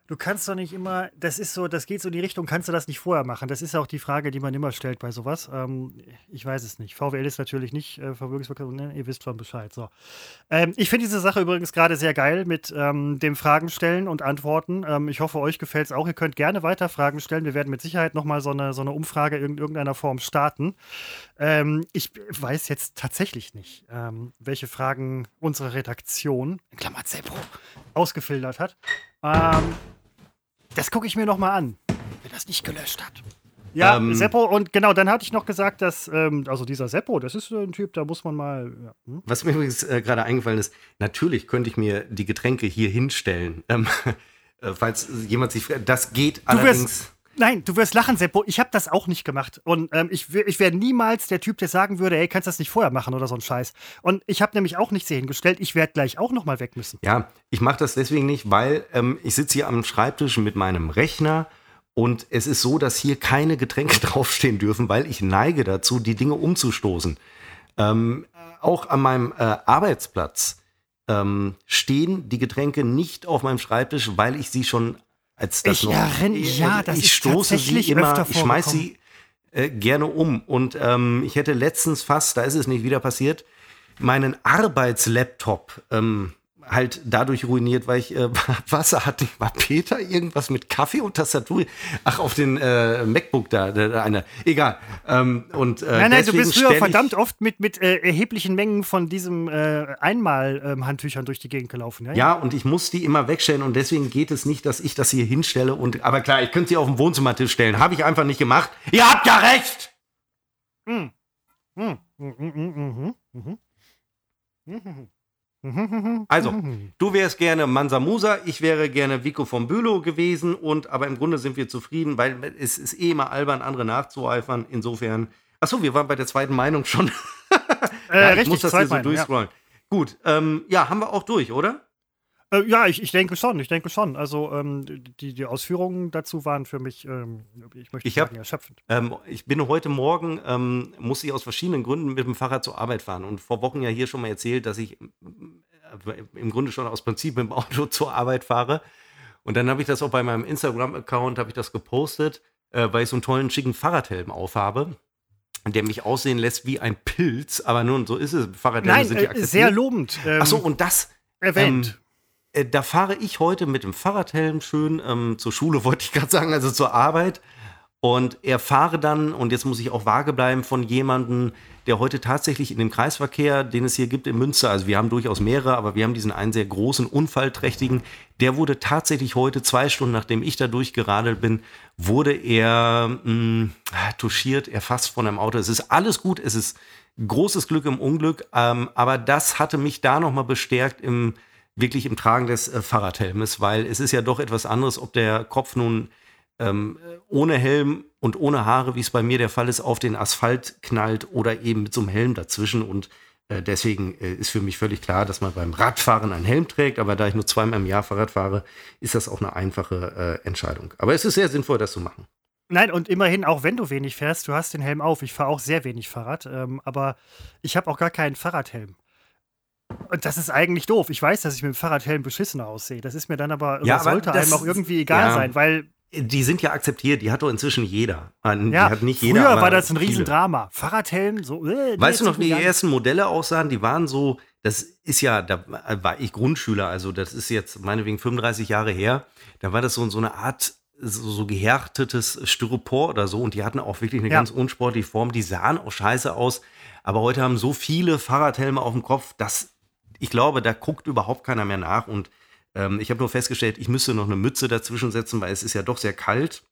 du kannst doch nicht immer, das ist so, das geht so in die Richtung, kannst du das nicht vorher machen? Das ist auch die Frage, die man immer stellt bei sowas. Ähm, ich weiß es nicht. VWL ist natürlich nicht äh, ne? ihr wisst schon Bescheid. So. Ähm, ich finde diese Sache übrigens gerade sehr geil mit ähm, dem Fragen stellen und Antworten. Ähm, ich hoffe, euch gefällt es auch. Ihr könnt gerne weiter Fragen stellen. Wir werden mit Sicherheit nochmal so eine, so eine Umfrage in irgendeiner Form starten. Ähm, ich weiß jetzt tatsächlich nicht, ähm, welche Fragen unsere Redaktion, in Klammer Zepro, ausgefiltert hat. Ähm, das gucke ich mir noch mal an, wenn das nicht gelöscht hat. Ja,
Ähm,
Seppo, und genau, dann hatte ich noch gesagt, dass, ähm, also dieser Seppo, das ist so ein Typ, da muss man mal. Ja, hm?
Was mir übrigens äh, gerade eingefallen ist, natürlich könnte ich mir die Getränke hier hinstellen. Ähm, äh, falls jemand sich fragt, das geht
Du
allerdings.
wirst, nein, du wirst lachen, Seppo. Ich habe das auch nicht gemacht. Und ähm, ich, ich wäre niemals der Typ, der sagen würde, ey, kannst das nicht vorher machen oder so ein Scheiß. Und ich habe nämlich auch nichts hier hingestellt. Ich werde gleich auch noch mal weg müssen.
Ja, ich mache das deswegen nicht, weil ähm, ich sitze hier am Schreibtisch mit meinem Rechner und es ist so, dass hier keine Getränke draufstehen dürfen, weil ich neige dazu, die Dinge umzustoßen. Ähm, auch an meinem äh, Arbeitsplatz ähm, stehen die Getränke nicht auf meinem Schreibtisch, weil ich sie schon als das
Ich
noch,
erinn- ja, das
ich stoße
tatsächlich
sie immer, ich schmeiß sie äh, gerne um. Und ähm, ich hätte letztens fast, da ist es nicht wieder passiert, meinen Arbeitslaptop ähm, halt dadurch ruiniert, weil ich äh, Wasser hatte. War Peter irgendwas mit Kaffee und Tastatur? Ach, auf den äh, MacBook da, der, der eine. Egal. Ähm, und, äh,
Nein, nein, du bist früher verdammt oft mit, mit äh, erheblichen Mengen von diesem äh, Einmal-Handtüchern durch die Gegend gelaufen. Ja,
Ja, und ich muss die immer wegstellen und deswegen geht es nicht, dass ich das hier hinstelle. Und, aber klar, ich könnte sie auf den Wohnzimmertisch stellen. Habe ich einfach nicht gemacht. Ihr habt ja recht!
Hm. Hm. Mhm, mhm, mhm, mhm. Mhm.
Also, du wärst gerne Mansa Musa, ich wäre gerne Vico von Bülow gewesen und aber im Grunde sind wir zufrieden, weil es ist eh immer albern, andere nachzueifern. Insofern. Achso, wir waren bei der zweiten Meinung schon.
Äh,
ja, ich
richtig,
muss das hier so
Zweitmeinung, ja.
durchscrollen. Gut, ähm, ja, haben wir auch durch, oder?
Äh, ja, ich, ich denke schon, ich denke schon. Also ähm, die, die Ausführungen dazu waren für mich, ähm, ich möchte
Ich hab-
sagen, erschöpfend.
Ähm, ich bin heute Morgen, ähm, muss ich aus verschiedenen Gründen mit dem Fahrrad zur Arbeit fahren und vor Wochen ja hier schon mal erzählt, dass ich äh, im Grunde schon aus Prinzip mit dem Auto zur Arbeit fahre. Und dann habe ich das auch bei meinem Instagram-Account, habe ich das gepostet, äh, weil ich so einen tollen, schicken Fahrradhelm aufhabe, der mich aussehen lässt wie ein Pilz. Aber nun, so ist es. Fahrradhelme
Nein,
sind ja
äh, sehr lobend ähm,
Achso, und das
erwähnt.
Äh, da fahre ich heute mit dem Fahrradhelm schön ähm, zur Schule, wollte ich gerade sagen, also zur Arbeit. Und er fahre dann, und jetzt muss ich auch vage bleiben, von jemandem, der heute tatsächlich in dem Kreisverkehr, den es hier gibt in Münster, also wir haben durchaus mehrere, aber wir haben diesen einen sehr großen, unfallträchtigen, der wurde tatsächlich heute, zwei Stunden nachdem ich da durchgeradelt bin, wurde er mh, touchiert, erfasst von einem Auto. Es ist alles gut, es ist großes Glück im Unglück, ähm, aber das hatte mich da nochmal bestärkt im wirklich im Tragen des äh, Fahrradhelmes, weil es ist ja doch etwas anderes, ob der Kopf nun ähm, ohne Helm und ohne Haare, wie es bei mir der Fall ist, auf den Asphalt knallt oder eben mit so einem Helm dazwischen. Und äh, deswegen äh, ist für mich völlig klar, dass man beim Radfahren einen Helm trägt. Aber da ich nur zweimal im Jahr Fahrrad fahre, ist das auch eine einfache äh, Entscheidung. Aber es ist sehr sinnvoll, das zu machen.
Nein, und immerhin, auch wenn du wenig fährst, du hast den Helm auf. Ich fahre auch sehr wenig Fahrrad, ähm, aber ich habe auch gar keinen Fahrradhelm. Und das ist eigentlich doof. Ich weiß, dass ich mit dem Fahrradhelm beschissener aussehe. Das ist mir dann aber,
Ja, aber
sollte einem auch irgendwie egal
ja.
sein, weil
Die sind ja akzeptiert, die hat doch inzwischen jeder. Äh, die
ja,
hat nicht jeder.
früher war das ein
viele.
Riesendrama. Fahrradhelm, so. Äh,
Weißt du noch, wie die ersten Modelle aussahen? Die waren so, das ist ja, da war ich Grundschüler, also das ist jetzt meinetwegen 35 Jahre her. Da war das so, so eine Art, so, so gehärtetes Styropor oder so und die hatten auch wirklich eine
Ja.
ganz unsportliche Form. Die sahen auch scheiße aus, aber heute haben so viele Fahrradhelme auf dem Kopf, dass ich glaube, da guckt überhaupt keiner mehr nach und ähm, ich habe nur festgestellt, ich müsste noch eine Mütze dazwischen setzen, weil es ist ja doch sehr kalt.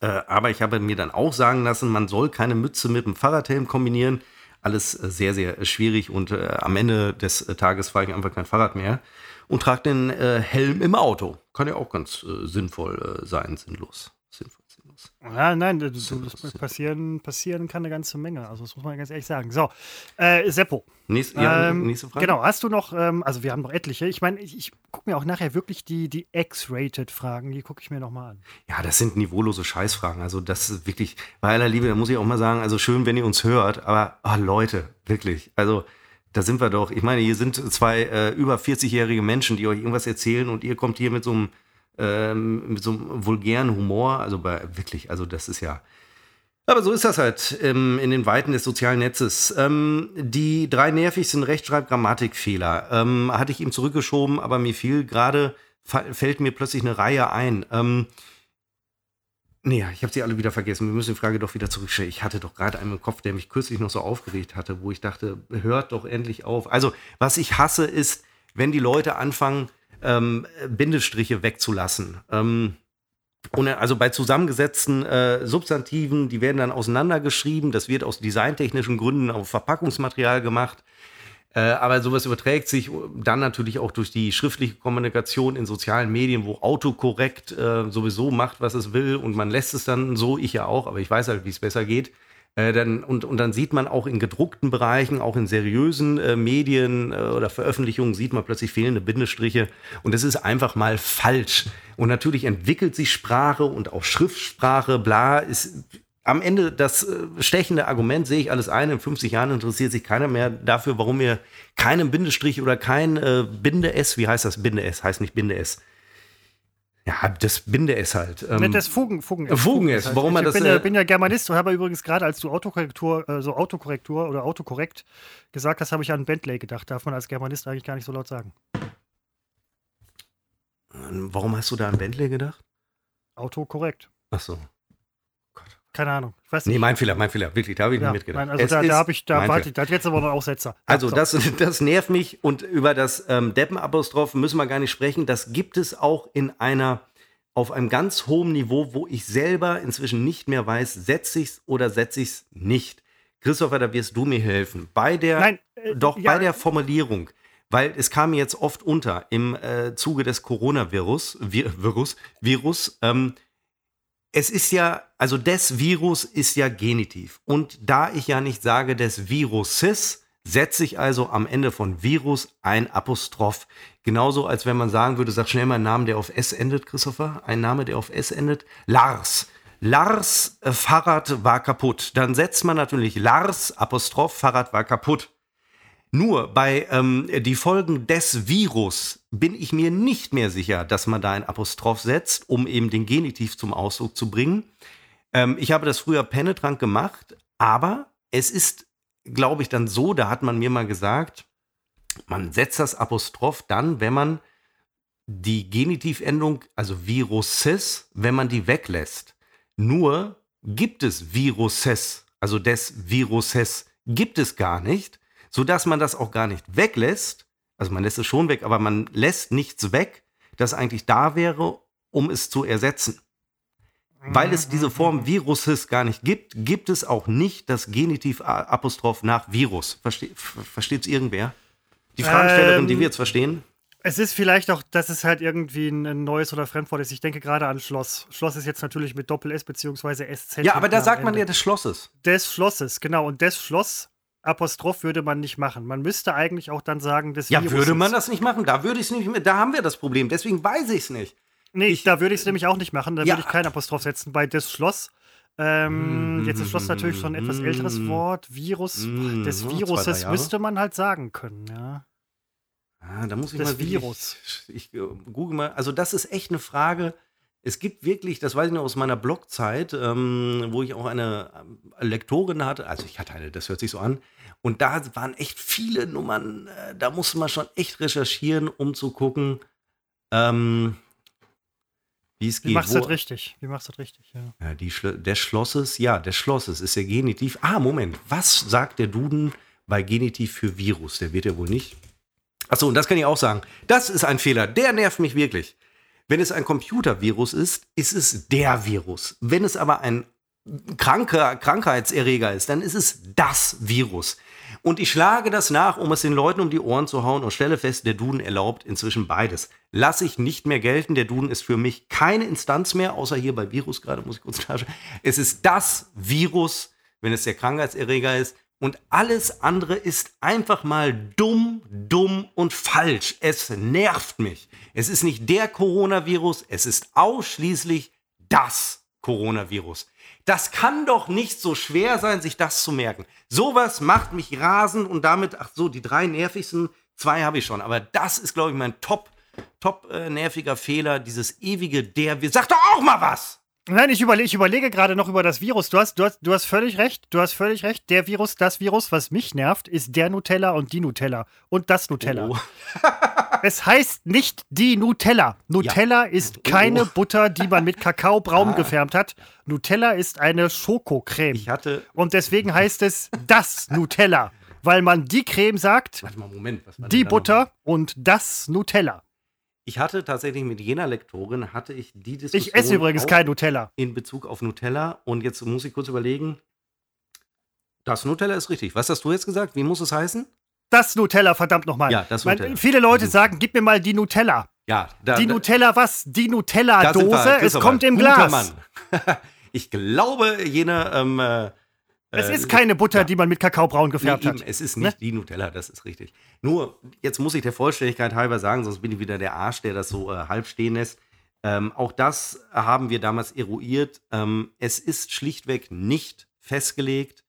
Äh, aber ich habe mir dann auch sagen lassen, man soll keine Mütze mit dem Fahrradhelm kombinieren. Alles äh, sehr, sehr schwierig und äh, am Ende des äh, Tages fahre ich einfach kein Fahrrad mehr und trage den äh, Helm im Auto. Kann ja auch ganz äh, sinnvoll äh, sein, sinnlos. sinnvoll?
Ja, nein, das, das passieren, passieren kann eine ganze Menge. Also das muss man ganz ehrlich sagen. So, äh, Seppo.
Nächst, ja,
Ähm,
nächste Frage.
Genau, hast du noch, ähm, also wir haben noch etliche. Ich meine, ich, ich gucke mir auch nachher wirklich die, die X-Rated-Fragen, die gucke ich mir nochmal an.
Ja, das sind niveaulose Scheißfragen. Also das ist wirklich, bei aller Liebe, da muss ich auch mal sagen, also schön, wenn ihr uns hört, aber ah, Leute, wirklich, also da sind wir doch. Ich meine, hier sind zwei äh, über 40-jährige Menschen, die euch irgendwas erzählen und ihr kommt hier mit so einem, ähm, mit so einem vulgären Humor. Also bei, wirklich, also das ist ja. Aber so ist das halt ähm, in den Weiten des sozialen Netzes. Ähm, die drei nervigsten Rechtschreib-Grammatikfehler ähm, hatte ich ihm zurückgeschoben, aber mir fiel gerade, fällt mir plötzlich eine Reihe ein. Ähm, Nee, ich habe sie alle wieder vergessen. Wir müssen die Frage doch wieder zurückstellen. Ich hatte doch gerade einen im Kopf, der mich kürzlich noch so aufgeregt hatte, wo ich dachte, hört doch endlich auf. Also, was ich hasse, ist, wenn die Leute anfangen, ähm, Bindestriche wegzulassen. Ähm, und also bei zusammengesetzten äh, Substantiven, die werden dann auseinandergeschrieben. Das wird aus designtechnischen Gründen auf Verpackungsmaterial gemacht. Äh, aber sowas überträgt sich dann natürlich auch durch die schriftliche Kommunikation in sozialen Medien, wo Autokorrekt äh, sowieso macht, was es will und man lässt es dann so, ich ja auch, aber ich weiß halt, wie es besser geht. Äh, dann, und, und dann sieht man auch in gedruckten Bereichen, auch in seriösen äh, Medien äh, oder Veröffentlichungen, sieht man plötzlich fehlende Bindestriche. Und das ist einfach mal falsch. Und natürlich entwickelt sich Sprache und auch Schriftsprache, bla, ist am Ende das äh, stechende Argument sehe ich alles ein. In 50 Jahren interessiert sich keiner mehr dafür, warum wir keinen Bindestrich oder kein äh, Binde-S, wie heißt das Binde-S? Heißt nicht Binde-S. Ja, das Binde-S halt. Ähm,
das Fugen, Fugen,
Fugen-S, warum man
ich
das,
bin, ja,
äh,
bin ja Germanist und habe übrigens gerade, als du Autokorrektur, äh, so Autokorrektur oder Autokorrekt gesagt hast, habe ich an Bentley gedacht. Darf man als Germanist eigentlich gar nicht so laut sagen.
warum hast du da an Bentley gedacht?
Autokorrekt.
Ach so.
Keine Ahnung. Ich weiß nicht.
Nee, mein Fehler, mein Fehler. Wirklich, da habe ich
ja,
nicht mitgedacht.
nein, also
Es
da, da habe ich, da warte da hat jetzt aber noch Aussetzer.
Also
so.
das, das nervt mich und über das ähm, Deppenapostroph müssen wir gar nicht sprechen. Das gibt es auch in einer, auf einem ganz hohen Niveau, wo ich selber inzwischen nicht mehr weiß, setze ich es oder setze ich es nicht. Christopher, da wirst du mir helfen. Bei der,
Nein, äh,
doch
ja.
bei der Formulierung, weil es kam mir jetzt oft unter im äh, Zuge des Coronavirus, Vi Virus, Virus, ähm, es ist ja, also des Virus ist ja Genitiv. Und da ich ja nicht sage des Viruses, setze ich also am Ende von Virus ein Apostroph. Genauso als wenn man sagen würde, sag schnell mal einen Namen, der auf S endet, Christopher. Ein Name, der auf S endet. Lars. Lars äh, Fahrrad war kaputt. Dann setzt man natürlich Lars Apostroph Fahrrad war kaputt. Nur bei ähm, die Folgen des Virus bin ich mir nicht mehr sicher, dass man da ein Apostroph setzt, um eben den Genitiv zum Ausdruck zu bringen. Ähm, ich habe das früher penetrant gemacht, aber es ist, glaube ich, dann so, da hat man mir mal gesagt, man setzt das Apostroph dann, wenn man die Genitivendung, also Viruses, wenn man die weglässt. Nur gibt es Viruses, also des Viruses, gibt es gar nicht, sodass man das auch gar nicht weglässt. Also man lässt es schon weg, aber man lässt nichts weg, das eigentlich da wäre, um es zu ersetzen. Weil es diese Form Viruses gar nicht gibt, gibt es auch nicht das Genitiv-Apostroph nach Virus. Verste Versteht es irgendwer? Die Fragestellerin, die
Ähm,
wir jetzt verstehen?
Es ist vielleicht auch, dass es halt irgendwie ein, neues oder Fremdwort ist. Ich denke gerade an Schloss. Schloss ist jetzt natürlich mit Doppel-S beziehungsweise SZ.
Ja, aber da sagt man ja des Schlosses.
Des Schlosses, genau. Und des Schloss, Apostroph würde man nicht machen. Man müsste eigentlich auch dann sagen, des
Ja,
Viruses.
würde man das nicht machen? Da würde ich es nicht mehr. Da haben wir das Problem. Deswegen weiß ich es nicht.
Nee,
Ich-
da würde ich es nämlich auch nicht machen. Da
Ja.
würde ich kein Apostroph setzen. Bei des Schloss. Ähm, jetzt ist Schloss natürlich schon ein etwas älteres Wort. Virus.
Mm,
des
so, zwei,
Viruses
Jahre.
müsste man halt sagen können, ja.
Ah, da muss ich
Des
mal
Virus.
Ich äh, google mal. Also das ist echt eine Frage. Es gibt wirklich, das weiß ich noch aus meiner Blogzeit, ähm, wo ich auch eine ähm, Lektorin hatte. Also ich hatte eine, das hört sich so an. Und da waren echt viele Nummern. Äh, da musste man schon echt recherchieren, um zu gucken, ähm, wie es
Wie
geht.
machst du das richtig? Wie machst du das richtig, ja.
Ja, die des Schlosses, ja, des Schlosses ist der Genitiv. Ah, Moment, was sagt der Duden bei Genitiv für Virus? Der wird ja wohl nicht. Achso, und das kann ich auch sagen. Das ist ein Fehler, der nervt mich wirklich. Wenn es ein Computervirus ist, ist es der Virus. Wenn es aber ein kranker Krankheitserreger ist, dann ist es das Virus. Und ich schlage das nach, um es den Leuten um die Ohren zu hauen und stelle fest, der Duden erlaubt inzwischen beides. Lasse ich nicht mehr gelten. Der Duden ist für mich keine Instanz mehr, außer hier bei Virus gerade, muss ich kurz klarstellen. Es ist das Virus, wenn es der Krankheitserreger ist. Und alles andere ist einfach mal dumm, dumm und falsch. Es nervt mich. Es ist nicht der Coronavirus, es ist ausschließlich das Coronavirus. Das kann doch nicht so schwer sein, sich das zu merken. Sowas macht mich rasend und damit, ach so, die drei nervigsten, zwei habe ich schon. Aber das ist, glaube ich, mein top, top äh, nerviger Fehler, dieses ewige der, wir, sag doch auch mal was!
Nein, ich, überle ich überlege gerade noch über das Virus. Du hast, du, hast, du hast völlig recht. Du hast völlig recht. Der Virus, das Virus, was mich nervt, ist der Nutella und die Nutella. Und das Nutella. Oh. es heißt nicht die Nutella. Nutella ja. ist keine oh. Butter, die man mit Kakao braun ah. gefärbt hat. Nutella ist eine Schokocreme.
Ich hatte.
Und deswegen heißt es das Nutella. Weil man die Creme sagt,
Warte mal, Moment,
die Butter und das Nutella.
Ich hatte tatsächlich mit jener Lektorin, hatte ich die Diskussion.
Ich esse übrigens kein Nutella.
In Bezug auf Nutella. Und jetzt muss ich kurz überlegen. Das Nutella ist richtig. Was hast du jetzt gesagt? Wie muss es heißen?
Das Nutella, verdammt nochmal.
Ja, das Nutella.
viele Leute sagen, gib mir mal die Nutella.
Ja,
da, die Nutella was? Die Nutella-Dose. Es kommt im Glas. Mann.
ich glaube, jene ähm, äh,
es ist keine Butter, ja. die man mit Kakaobraun gefärbt nee, hat.
Es ist nicht ne? die Nutella, das ist richtig. Nur, jetzt muss ich der Vollständigkeit halber sagen, sonst bin ich wieder der Arsch, der das so äh, halb stehen lässt. Ähm, auch das haben wir damals eruiert. Ähm, es ist schlichtweg nicht festgelegt,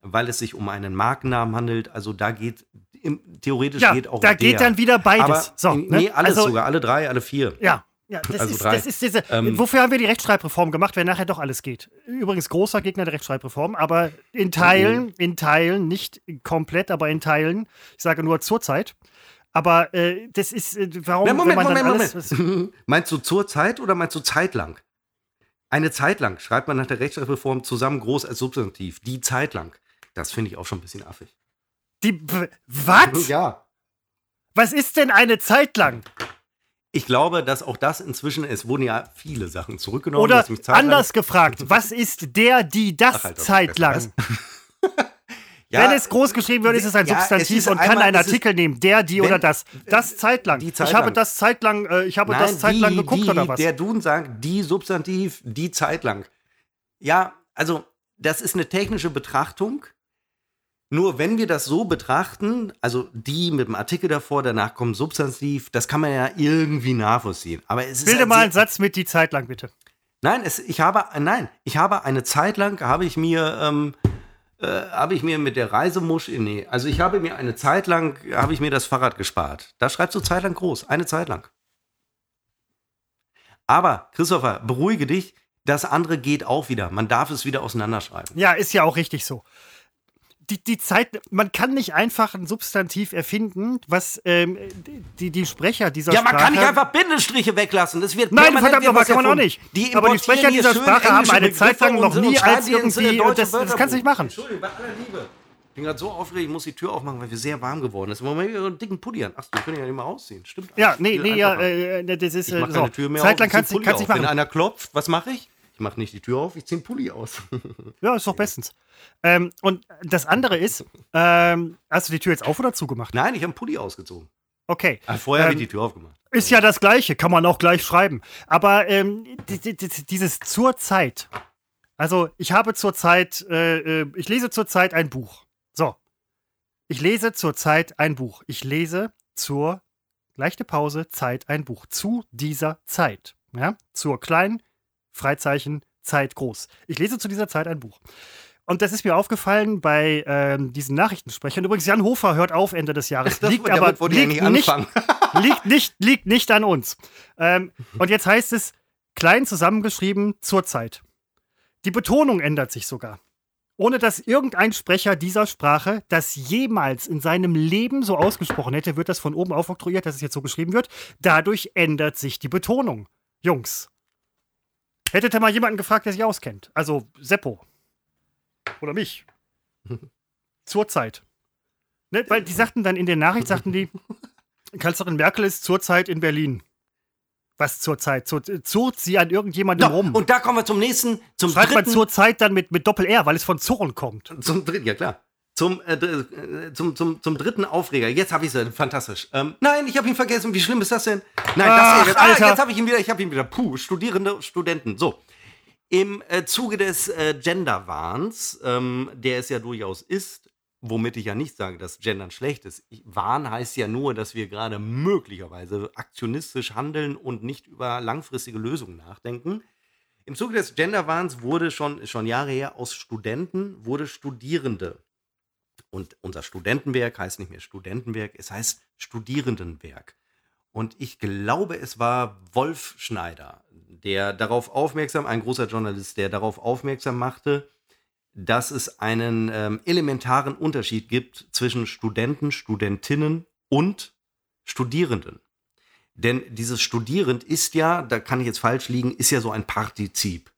weil es sich um einen Markennamen handelt. Also da geht, im, theoretisch ja, geht auch
da der. geht dann wieder beides. Aber,
so, ne? Nee, alles also, sogar, alle drei, alle vier.
Ja, ja, das, also ist, das ist diese. Ähm, wofür haben wir die Rechtschreibreform gemacht, wenn nachher doch alles geht? Übrigens großer Gegner der Rechtschreibreform, aber in Teilen, mhm. in Teilen, nicht komplett, aber in Teilen. Ich sage nur zurzeit. Aber äh, das ist, äh, warum.
Ja, Moment, Moment, Moment. meinst du zur Zeit oder meinst du zeitlang? Eine Zeit lang schreibt man nach der Rechtschreibreform zusammen groß als Substantiv. Die Zeit lang. Das finde ich auch schon ein bisschen affig.
Die. Was?
Ja.
Was ist denn eine Zeit lang?
Ich glaube, dass auch das inzwischen, es wurden ja viele Sachen zurückgenommen.
Oder anders gefragt, was ist der, die das Ach, Alter, zeitlang? ja, Wenn es groß geschrieben wird, ist es ein Substantiv ja, und kann einen Artikel ist, nehmen. Der, die wenn, oder das. Das zeitlang.
Zeit
ich habe das zeitlang, äh, ich habe Nein, das zeitlang die, geguckt
die,
oder was?
Der Duden sagt, die Substantiv, die zeitlang. Ja, also das ist eine technische Betrachtung. Nur wenn wir das so betrachten, also die mit dem Artikel davor, danach kommt Substantiv, das kann man ja irgendwie nachvollziehen. Aber es
Bilde mal einen Satz mit die Zeit lang, bitte.
Nein, es, ich habe, nein, ich habe eine Zeit lang, habe ich mir, ähm, äh, habe ich mir mit der Reisemusch, nee, also ich habe mir eine Zeit lang, habe ich mir das Fahrrad gespart. Da schreibst du Zeit lang groß, eine Zeit lang. Aber, Christopher, beruhige dich, das andere geht auch wieder. Man darf es wieder auseinanderschreiben.
Ja, ist ja auch richtig so die, die Zeit, man kann nicht einfach ein Substantiv erfinden, was ähm, die, die Sprecher dieser
Sprache.
Ja, man
kann nicht einfach Bindestrich weglassen. Das wird
Nein, verdammt nochmal, kann man auch nicht. Die Aber die Sprecher dieser Sprache haben eine Zeit lang noch nie als irgendwie. Das, das kannst du nicht machen. Entschuldigung, bei aller Liebe.
Ich bin gerade so aufgeregt, ich muss die Tür aufmachen, weil wir sehr warm geworden ist. Wollen wir einen dicken Pulli an? Ach, wir können ja nicht mal ausziehen. Stimmt.
Ja, nee, nee, ja, äh, das ist. Ich mach
äh, so. keine Tür mehr
Zeitlang kannst du nicht machen.
Wenn einer klopft, was mache ich? Ich mache nicht die Tür auf, ich ziehe einen Pulli aus.
ja, ist doch bestens. Ähm, und das andere ist, ähm, hast du die Tür jetzt auf oder zugemacht?
Nein, ich habe einen Pulli ausgezogen.
Okay.
Also vorher ähm, habe ich die Tür aufgemacht.
Ist ja das Gleiche, kann man auch gleich schreiben. Aber ähm, dieses zur Zeit. Also, ich habe zurzeit, äh, äh, ich lese zurzeit ein Buch. So. Ich lese zurzeit ein Buch. Ich lese zur, leichte Pause, Zeit ein Buch. Zu dieser Zeit. Ja? Zur kleinen Freizeichen, Zeit groß. Ich lese zu dieser Zeit ein Buch. Und das ist mir aufgefallen bei ähm, diesen Nachrichtensprechern. Übrigens, Jan Hofer hört auf Ende des Jahres.
Das liegt aber liegt, nicht,
liegt, nicht, liegt nicht an uns. Ähm, und jetzt heißt es klein zusammengeschrieben zur Zeit. Die Betonung ändert sich sogar. Ohne dass irgendein Sprecher dieser Sprache das jemals in seinem Leben so ausgesprochen hätte, wird das von oben aufoktroyiert, dass es jetzt so geschrieben wird. Dadurch ändert sich die Betonung. Jungs, Hättet ihr mal jemanden gefragt, der sich auskennt. Also Seppo. Oder mich. Zurzeit. Ne? Weil die sagten dann in der Nachricht, sagten die, Kanzlerin Merkel ist zurzeit in Berlin. Was zurzeit? Zurrt sie an irgendjemandem
Doch,
rum?
Und da kommen wir zum nächsten, zum
Schreibt
dritten.
man zurzeit dann mit, mit Doppel-R, weil es von Zurren kommt.
Zum dritten, ja klar. Zum, äh, äh, zum, zum, zum dritten Aufreger. Jetzt habe ich es. Fantastisch. Ähm, nein, ich habe ihn vergessen. Wie schlimm ist das denn? Nein,
Ach,
das ah,
Alter.
jetzt habe ich ihn wieder. Ich habe ihn wieder. Puh, Studierende, Studenten. So. Im äh, Zuge des äh, Gender-Wahns, ähm, der es ja durchaus ist, womit ich ja nicht sage, dass Gendern schlecht ist. Ich, Wahn heißt ja nur, dass wir gerade möglicherweise aktionistisch handeln und nicht über langfristige Lösungen nachdenken. Im Zuge des Gender-Wahns wurde schon, schon Jahre her aus Studenten wurde Studierende. Und unser Studentenwerk heißt nicht mehr Studentenwerk, es heißt Studierendenwerk. Und ich glaube, es war Wolf Schneider, der darauf aufmerksam, ein großer Journalist, der darauf aufmerksam machte, dass es einen ähm, elementaren Unterschied gibt zwischen Studenten, Studentinnen und Studierenden. Denn dieses Studierend ist ja, da kann ich jetzt falsch liegen, ist ja so ein Partizip.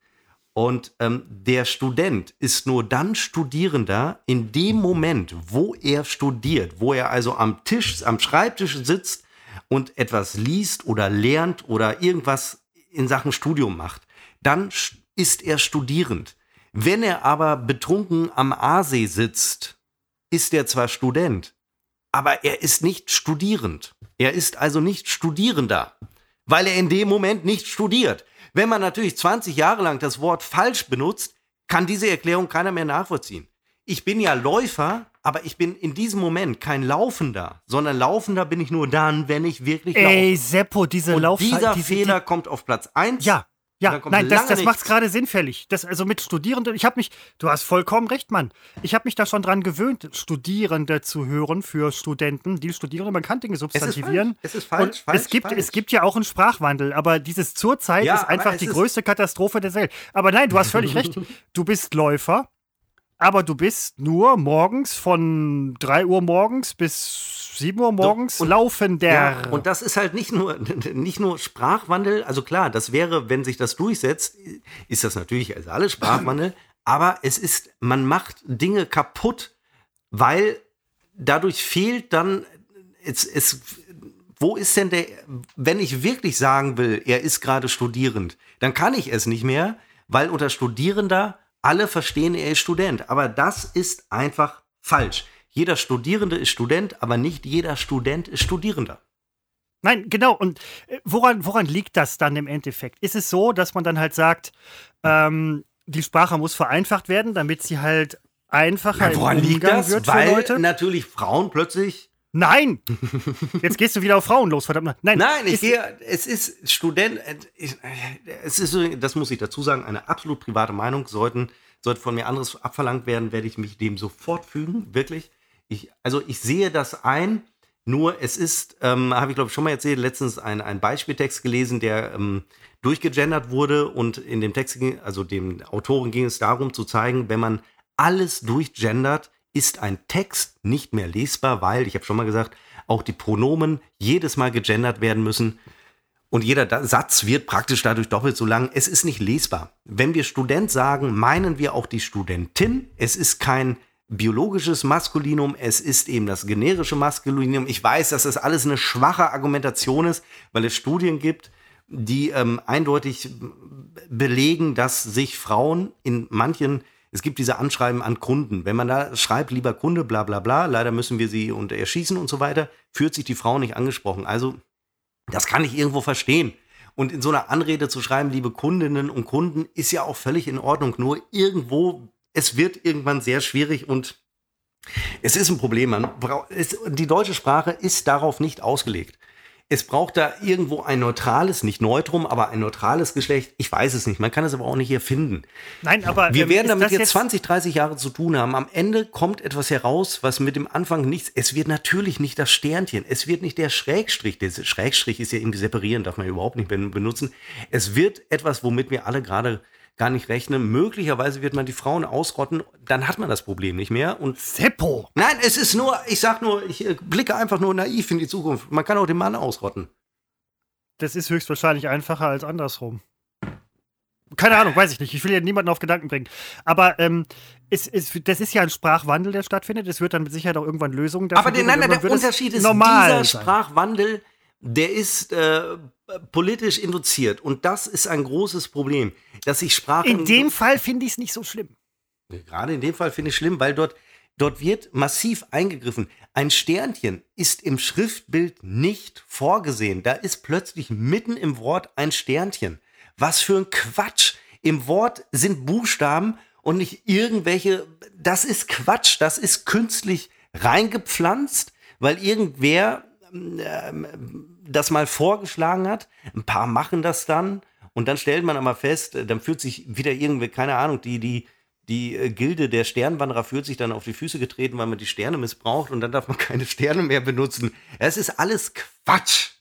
Und ähm, der Student ist nur dann Studierender in dem Moment, wo er studiert, wo er also am Tisch, am Schreibtisch sitzt und etwas liest oder lernt oder irgendwas in Sachen Studium macht. Dann ist er studierend. Wenn er aber betrunken am Aasee sitzt, ist er zwar Student, aber er ist nicht studierend. Er ist also nicht Studierender, weil er in dem Moment nicht studiert. Wenn man natürlich 20 Jahre lang das Wort falsch benutzt, kann diese Erklärung keiner mehr nachvollziehen. Ich bin ja Läufer, aber ich bin in diesem Moment kein Laufender, sondern Laufender bin ich nur dann, wenn ich wirklich laufe.
Ey, Seppo, diese
Und
Lauf...
dieser
diese,
Fehler kommt auf Platz 1.
Ja, ja, nein, das, das
nichts.
macht's gerade sinnfällig. Das, also mit Studierenden, ich habe mich, du hast vollkommen recht, Mann. Ich habe mich da schon dran gewöhnt, Studierende zu hören für Studenten, die Studierende, man kann Dinge
Es ist
substantivieren.
falsch. Es ist falsch, falsch,
es, gibt,
falsch.
es gibt ja auch einen Sprachwandel, aber dieses zurzeit
Ja,
ist einfach
es
die größte Katastrophe der Welt. Aber nein, du hast völlig recht. Du bist Läufer, aber du bist nur morgens von 3 Uhr morgens bis 7 Uhr morgens
und-
laufender.
Ja, und das ist halt nicht nur, nicht nur Sprachwandel. Also klar, das wäre, wenn sich das durchsetzt, ist das natürlich also alles Sprachwandel. aber es ist, man macht Dinge kaputt, weil dadurch fehlt dann, es, es, wo ist denn der, wenn ich wirklich sagen will, er ist gerade studierend, dann kann ich es nicht mehr, weil unter Studierender alle verstehen, er ist Student. Aber das ist einfach falsch. Jeder Studierende ist Student, aber nicht jeder Student ist Studierender.
Nein, genau. Und äh, woran, woran liegt das dann im Endeffekt? Ist es so, dass man dann halt sagt, ähm, die Sprache muss vereinfacht werden, damit sie halt einfacher im Umgang wird für
Weil
Leute?
natürlich Frauen plötzlich.
Nein! Jetzt gehst du wieder auf Frauen los, verdammt. Nein,
Nein, ich gehe. Es ist Student. äh, ich- Es ist, das muss ich dazu sagen, eine absolut private Meinung. Sollten, sollte von mir anderes abverlangt werden, werde ich mich dem sofort fügen. Wirklich. Ich, also ich sehe das ein. Nur es ist, ähm, habe ich glaube ich schon mal erzählt, letztens ein, ein Beispieltext gelesen, der ähm, durchgegendert wurde und in dem Text, ging, also dem Autoren ging es darum zu zeigen, wenn man alles durchgendert, ist ein Text nicht mehr lesbar, weil, ich habe schon mal gesagt, auch die Pronomen jedes Mal gegendert werden müssen. Und jeder Satz wird praktisch dadurch doppelt so lang. Es ist nicht lesbar. Wenn wir Student sagen, meinen wir auch die Studentin. Es ist kein biologisches Maskulinum, es ist eben das generische Maskulinum. Ich weiß, dass das alles eine schwache Argumentation ist, weil es Studien gibt, die ähm, eindeutig belegen, dass sich Frauen in manchen, es gibt diese Anschreiben an Kunden, wenn man da schreibt, lieber Kunde, bla bla bla, leider müssen wir sie und erschießen und so weiter, fühlt sich die Frau nicht angesprochen. Also das kann ich irgendwo verstehen. Und in so einer Anrede zu schreiben, liebe Kundinnen und Kunden, ist ja auch völlig in Ordnung. Nur irgendwo, es wird irgendwann sehr schwierig und es ist ein Problem. Man es, die deutsche Sprache ist darauf nicht ausgelegt. Es braucht da irgendwo ein neutrales, nicht Neutrum, aber ein neutrales Geschlecht. Ich weiß es nicht. Man kann es aber auch nicht hier finden.
Nein, aber.
Wir
ähm,
werden damit
das
jetzt 20, 30 Jahre zu tun haben. Am Ende kommt etwas heraus, was mit dem Anfang nichts. Es wird natürlich nicht das Sternchen. Es wird nicht der Schrägstrich. Der Schrägstrich ist ja irgendwie separieren, darf man überhaupt nicht ben- benutzen. Es wird etwas, womit wir alle gerade gar nicht rechnen. Möglicherweise wird man die Frauen ausrotten. Dann hat man das Problem nicht mehr. Und
Seppo!
nein, es ist nur, ich sag nur, ich äh, blicke einfach nur naiv in die Zukunft. Man kann auch den Mann ausrotten.
Das ist höchstwahrscheinlich einfacher als andersrum. Keine Ahnung, weiß ich nicht. Ich will ja niemanden auf Gedanken bringen. Aber ähm, es, es, das ist ja ein Sprachwandel, der stattfindet. Es wird dann mit Sicherheit auch irgendwann Lösungen dafür
Aber der,
geben
nein, nein, der Unterschied ist,
normal
dieser
sein.
Sprachwandel, der ist äh, politisch induziert. Und das ist ein großes Problem, dass sich Sprache...
In dem Fall finde ich es nicht so schlimm.
Gerade in dem Fall finde ich schlimm, weil dort Dort wird massiv eingegriffen. Ein Sternchen ist im Schriftbild nicht vorgesehen. Da ist plötzlich mitten im Wort ein Sternchen. Was für ein Quatsch. Im Wort sind Buchstaben und nicht irgendwelche. Das ist Quatsch. Das ist künstlich reingepflanzt, weil irgendwer äh, das mal vorgeschlagen hat. Ein paar machen das dann. Und dann stellt man aber fest, äh, dann fühlt sich wieder irgendwie, keine Ahnung, die, die, die äh, Gilde der Sternwanderer fühlt sich dann auf die Füße getreten, weil man die Sterne missbraucht und dann darf man keine Sterne mehr benutzen. Es ist alles Quatsch.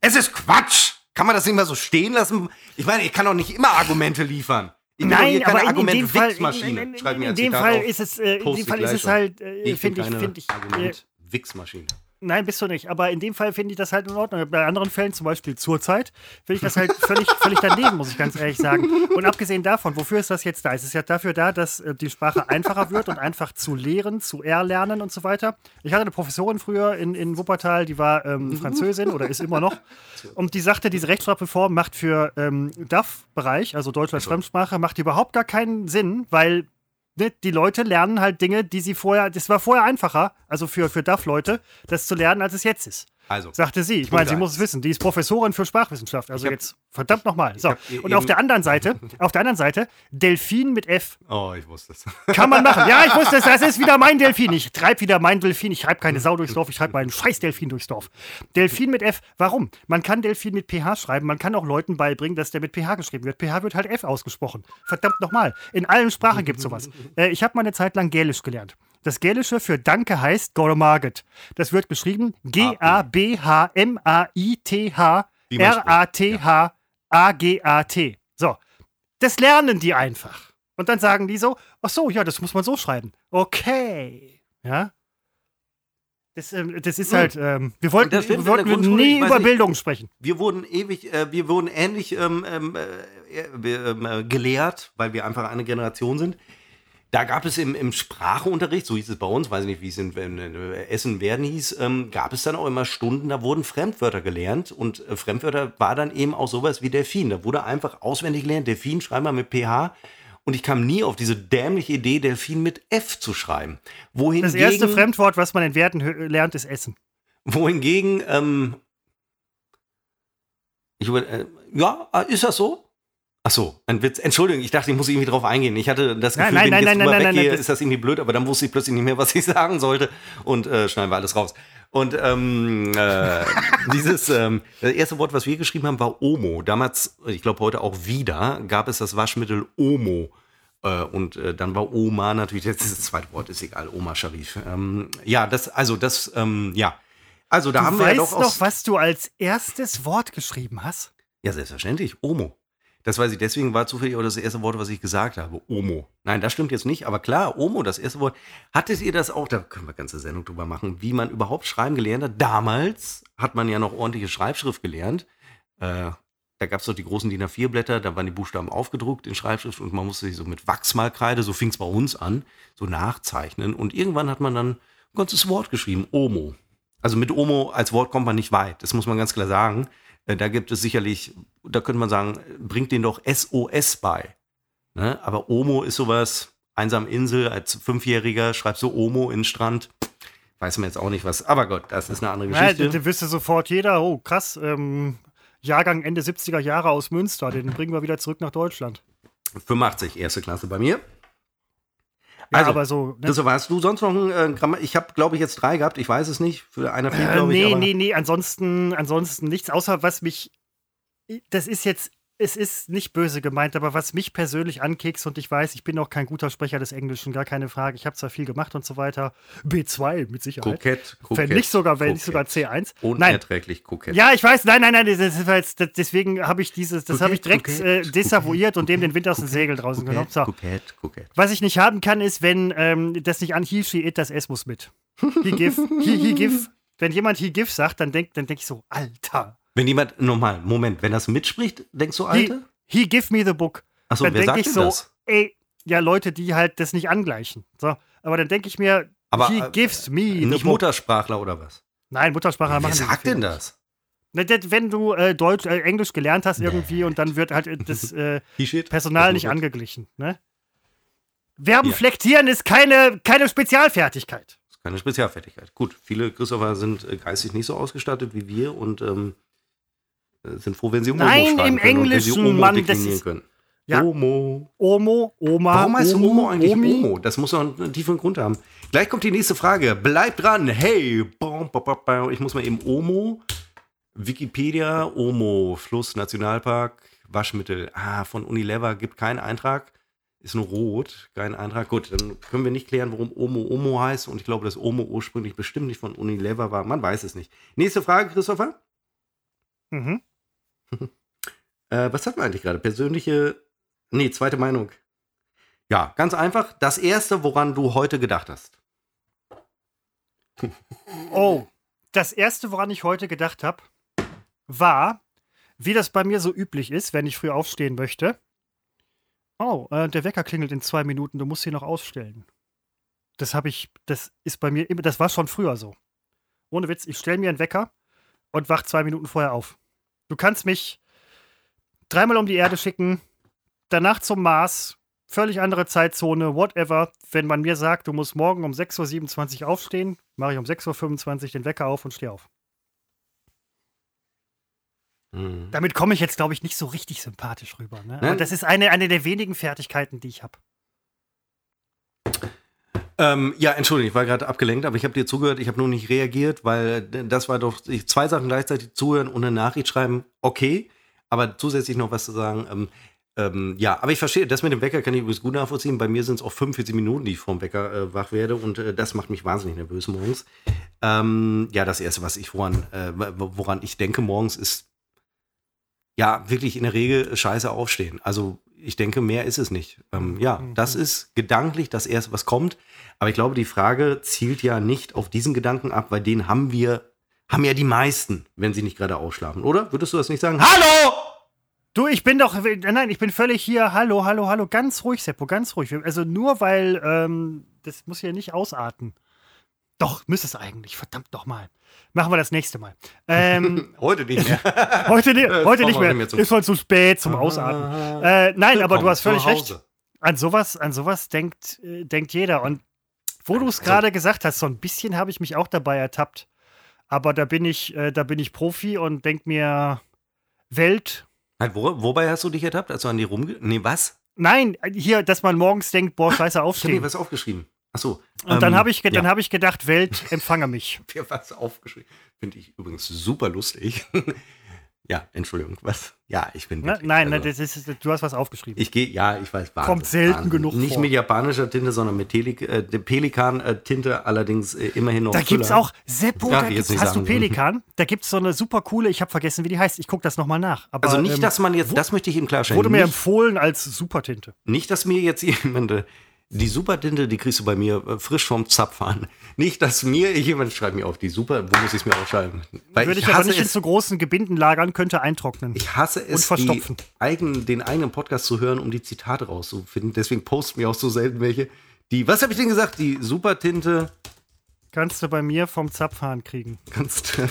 Es ist Quatsch. Kann man das nicht mal so stehen lassen? Ich meine, ich kann doch nicht immer Argumente liefern. Ich
Nein, aber in, in
Argument
dem Fall,
Wichsmaschine.
in, in, in
ein
dem Fall
auf.
ist es, äh, in dem Fall ist es halt, äh, finde ich, finde ich, äh,
Argument Wichsmaschine.
Nein, bist du nicht. Aber in dem Fall finde ich das halt in Ordnung. Bei anderen Fällen, zum Beispiel zurzeit, finde ich das halt völlig, völlig daneben, muss ich ganz ehrlich sagen. Und abgesehen davon, wofür ist das jetzt da? Es ist ja dafür da, dass äh, die Sprache einfacher wird und einfach zu lehren, zu erlernen und so weiter. Ich hatte eine Professorin früher in, in Wuppertal, die war ähm, Französin oder ist immer noch. Und die sagte, diese Rechtschreibreform macht für ähm, DAF-Bereich, also Deutsch als Fremdsprache, macht überhaupt gar keinen Sinn, weil die Leute lernen halt Dinge, die sie vorher, das war vorher einfacher, also für, für DAF-Leute, das zu lernen, als es jetzt ist.
Also,
Sagte sie. Ich meine, sie muss es wissen. Die ist Professorin für Sprachwissenschaft. Also
hab-
jetzt, verdammt nochmal. So. Und auf der anderen Seite, auf der anderen Seite, Delfin mit F.
oh, ich wusste es.
Kann man machen. Ja, ich wusste es, das ist wieder mein Delfin. Ich treibe wieder mein Delfin. Ich treibe keine Sau durchs Dorf, ich treibe meinen scheiß Delfin durchs Dorf. Delfin mit F. Warum? Man kann Delfin mit PH schreiben. Man kann auch Leuten beibringen, dass der mit PH geschrieben wird. PH wird halt F ausgesprochen. Verdammt nochmal. In allen Sprachen gibt es sowas. Äh, ich habe mal eine Zeit lang Gälisch gelernt. Das Gälische für Danke heißt Gormaget. Das wird geschrieben G-A-B-H-M-A-I-T-H-A-G-A-T. So. Das lernen die einfach. Und dann sagen die so, ach so, ja, das muss man so schreiben. Okay. Ja. Das, ähm, das ist halt, ähm, wir wollten, wir wollten nie über
nicht.
Bildung sprechen.
Wir wurden ewig, äh, wir wurden ähnlich ähm, ähm, äh, ähm, äh, gelehrt, weil wir einfach eine Generation sind. Da gab es im, im Sprachunterricht, so hieß es bei uns, weiß ich nicht, wie es in, äh, Essen werden hieß, ähm, gab es dann auch immer Stunden, da wurden Fremdwörter gelernt und äh, Fremdwörter war dann eben auch sowas wie Delfin. Da wurde einfach auswendig gelernt, Delfin schreiben wir mit PH und ich kam nie auf diese dämliche Idee, Delfin mit F zu schreiben. Wohingegen,
Das erste Fremdwort, was man in Werten lernt, ist Essen.
wohingegen, ähm, ich über, äh, ja, äh, ist das so? Ach so, ein Witz. Entschuldigung, ich dachte, ich muss irgendwie drauf eingehen. Ich hatte das
Nein,
Gefühl,
nein,
wenn ich
nein,
jetzt
nein, nein, nein,
weggehe,
das-
ist das irgendwie blöd, aber dann wusste ich plötzlich nicht mehr, was ich sagen sollte und äh, schneiden wir alles raus. Und ähm, äh, dieses, ähm, das erste Wort, was wir geschrieben haben, war Omo. Damals, ich glaube heute auch wieder, gab es das Waschmittel Omo. Äh, und äh, dann war Oma natürlich, jetzt ist das zweite Wort, ist egal, Oma Sharif. Ähm, ja, das, also das, ähm, ja. Also da
Du
haben wir ja
weißt
doch
noch,
aus,
was du als erstes Wort geschrieben hast?
Ja, selbstverständlich. Omo. Das weiß ich, deswegen war zufällig auch das erste Wort, was ich gesagt habe. Omo. Nein, das stimmt jetzt nicht, aber klar, Omo, das erste Wort. Hattet ihr das auch, da können wir eine ganze Sendung drüber machen, wie man überhaupt schreiben gelernt hat? Damals hat man ja noch ordentliche Schreibschrift gelernt. Äh, da gab es doch die großen DIN A4-Blätter, da waren die Buchstaben aufgedruckt in Schreibschrift und man musste sich so mit Wachsmalkreide, so fing es bei uns an, so nachzeichnen. Und irgendwann hat man dann ein ganzes Wort geschrieben, Omo. Also mit Omo als Wort kommt man nicht weit, das muss man ganz klar sagen. Äh, Da gibt es sicherlich, da könnte man sagen, bringt den doch SOS bei. Ne? Aber Omo ist sowas, einsam Insel, als Fünfjähriger schreibst du Omo in den Strand. Weiß man jetzt auch nicht was. Aber Gott, das ist eine andere
Ja,
Geschichte.
da wüsste sofort jeder, oh krass, ähm, Jahrgang Ende 70er Jahre aus Münster, den bringen wir wieder zurück nach Deutschland.
85, erste Klasse bei mir.
Ja,
Also,
aber so. Ne?
Das warst du sonst noch ein äh, Grammar? Ich habe, glaube ich, jetzt drei gehabt. Ich weiß es nicht. Für einer fehlt,
Äh,
glaube ich.
nee, nee, nee, ansonsten, ansonsten nichts, außer was mich. Das ist jetzt, es ist nicht böse gemeint, aber was mich persönlich ankekst und ich weiß, ich bin auch kein guter Sprecher des Englischen, gar keine Frage. Ich habe zwar viel gemacht und so weiter. B2 mit Sicherheit.
Kokett, kokett.
Wenn nicht sogar, wenn nicht sogar
kokett.
C1. Nein,
Unerträglich kokett.
Ja, ich weiß, nein, nein, nein, jetzt, deswegen habe ich dieses, das habe ich direkt
Kokett,
äh,
kokett.
desavouiert und dem den Wind aus dem Segel draußen genommen. So.
kokett, kokett.
Was ich nicht haben kann, ist, wenn ähm, das nicht an he, she, it, das S muss mit. He give, he, he give. Wenn jemand he give sagt, dann denke dann denk ich so, Alter.
Wenn jemand, nochmal, Moment, wenn das mitspricht, denkst du,
He,
Alter?
he give me the book.
Achso, wer sagt
ich
denn
so,
das?
ey, ja, Leute, die halt das nicht angleichen. So. Aber dann denke ich mir,
Aber,
he
äh,
gives me the
Nicht. Muttersprachler oder was?
Nein, Muttersprachler
Wer
machen diese
sagt denn das?
Wenn du äh, Deutsch, äh, Englisch gelernt hast irgendwie und dann wird halt äh, das äh,
He?
Personal
Das
nicht angeglichen. Ne? Verben
Ja.
flektieren ist keine, keine Spezialfertigkeit.
Das ist keine Spezialfertigkeit. Gut, viele Christopher sind äh, geistig nicht so ausgestattet wie wir und ähm, äh, sind froh, wenn sie Omo
Nein,
schreiben
im
können und wenn sie
Englischen,
Omo
Mann, das ist-
können.
Ja.
Omo.
Omo, Oma,
Warum heißt
Omo,
Omo eigentlich
Omi?
Omo? Das muss doch einen tiefen Grund haben. Gleich kommt die nächste Frage. Bleibt dran. Hey. Ich muss mal eben Omo. Wikipedia. Omo. Fluss, Nationalpark. Waschmittel. Ah, von Unilever gibt keinen Eintrag. Ist nur rot. Kein Eintrag. Gut, dann können wir nicht klären, warum Omo Omo heißt. Und ich glaube, dass Omo ursprünglich bestimmt nicht von Unilever war. Man weiß es nicht. Nächste Frage, Christopher.
Mhm.
Äh, was hatten wir eigentlich gerade? Persönliche. Nee, zweite Meinung. Ja, ganz einfach. Das erste, woran du heute gedacht hast.
Oh, das erste, woran ich heute gedacht habe, war, wie das bei mir so üblich ist, wenn ich früh aufstehen möchte. Oh, äh, der Wecker klingelt in zwei Minuten, du musst ihn noch ausstellen. Das habe ich, das ist bei mir immer, das war schon früher so. Ohne Witz, ich stelle mir einen Wecker und wach zwei Minuten vorher auf. Du kannst mich dreimal um die Erde schicken, danach zum Mars, völlig andere Zeitzone, whatever. Wenn man mir sagt, du musst morgen um 6.27 Uhr aufstehen, mache ich um 6.25 Uhr den Wecker auf und stehe auf.
Mhm.
Damit komme ich jetzt, glaube ich, nicht so richtig sympathisch rüber. Ne? Aber das ist eine, eine der wenigen Fertigkeiten, die ich habe.
Ähm, ja, Entschuldigung, ich war gerade abgelenkt, aber ich habe dir zugehört, ich habe nur nicht reagiert, weil äh, das war doch zwei Sachen gleichzeitig zuhören und eine Nachricht schreiben, okay, aber zusätzlich noch was zu sagen. Ähm, ähm, ja, aber ich verstehe, das mit dem Wecker kann ich übrigens gut nachvollziehen. Bei mir sind es auch 45 Minuten, die ich vom Wecker äh, wach werde und äh, das macht mich wahnsinnig nervös morgens. Ähm, ja, das erste, was ich woran, äh, woran ich denke morgens ist ja wirklich in der Regel scheiße aufstehen. Also ich denke, mehr ist es nicht. Ähm, ja,
Mhm.
das ist gedanklich das erste, was kommt. Aber ich glaube, die Frage zielt ja nicht auf diesen Gedanken ab, weil den haben wir, haben ja die meisten, wenn sie nicht gerade ausschlafen, oder? Würdest du das nicht sagen? Hallo!
Du, ich bin doch, nein, ich bin völlig hier. Hallo, hallo, hallo. Ganz ruhig, Seppo, ganz ruhig. Also nur weil, ähm, das muss ja nicht ausarten. Doch, müsste es eigentlich. Verdammt nochmal. Machen wir das nächste Mal. Ähm,
Heute nicht mehr.
heute
Äh,
heute nicht mehr. Ist schon zu spät zum Ausatmen. Äh, nein, aber du hast völlig recht. An sowas, an sowas denkt, äh, denkt jeder. Und wo du es
Also-
gerade gesagt hast, so ein bisschen habe ich mich auch dabei ertappt. Aber da bin ich, äh, da bin ich Profi und denk mir, Welt.
Halt, wo, wobei hast du dich ertappt, als du an die rumge... Nee, was?
Nein, hier, dass man morgens denkt, boah, scheiße,
Ich habe mir
aufstehen.
was aufgeschrieben. Ach so.
Und dann
ähm,
habe ich, ge- dann
ja.
hab ich gedacht, Welt, empfange mich.
mir was aufgeschrieben. Finde ich übrigens super lustig. ja, Entschuldigung, was? Ja, ich bin.
Ne?
wirklich,
Nein,
also,
das ist, du hast was aufgeschrieben.
Ich gehe, ja, ich weiß, Wahnsinn,
Kommt selten
Wahnsinn.
genug
Nicht
vor.
mit japanischer Tinte, sondern mit äh, Pelikan-Tinte, allerdings äh, immerhin noch.
da gibt's
Füller.
auch, Seppo,
Darf
da gibt's, hast du
sagen.
Pelikan? Da gibt's so eine super coole, ich habe vergessen, wie die heißt. Ich gucke das nochmal nach. Aber,
Also nicht,
ähm,
dass man jetzt, das möchte ich ihm klarstellen.
wurde mir
nicht,
empfohlen als Supertinte.
nicht, dass mir jetzt jemand, äh, die Supertinte, die kriegst du bei mir äh, frisch vom Zapf an. Nicht, dass mir jemand schreibt mir auf die Super, wo muss ich es mir aufschreiben? Weil
Würde
ich
ich aber nicht in
es,
zu großen Gebinden lagern, könnte eintrocknen.
ich hasse es,
verstopfen.
die eigen, den eigenen Podcast zu hören, um die Zitate rauszufinden. Deswegen posten mir auch so selten welche. Die, was habe ich denn gesagt? Die Supertinte
Kannst du bei mir vom Zapfhahn kriegen.
Kannst du.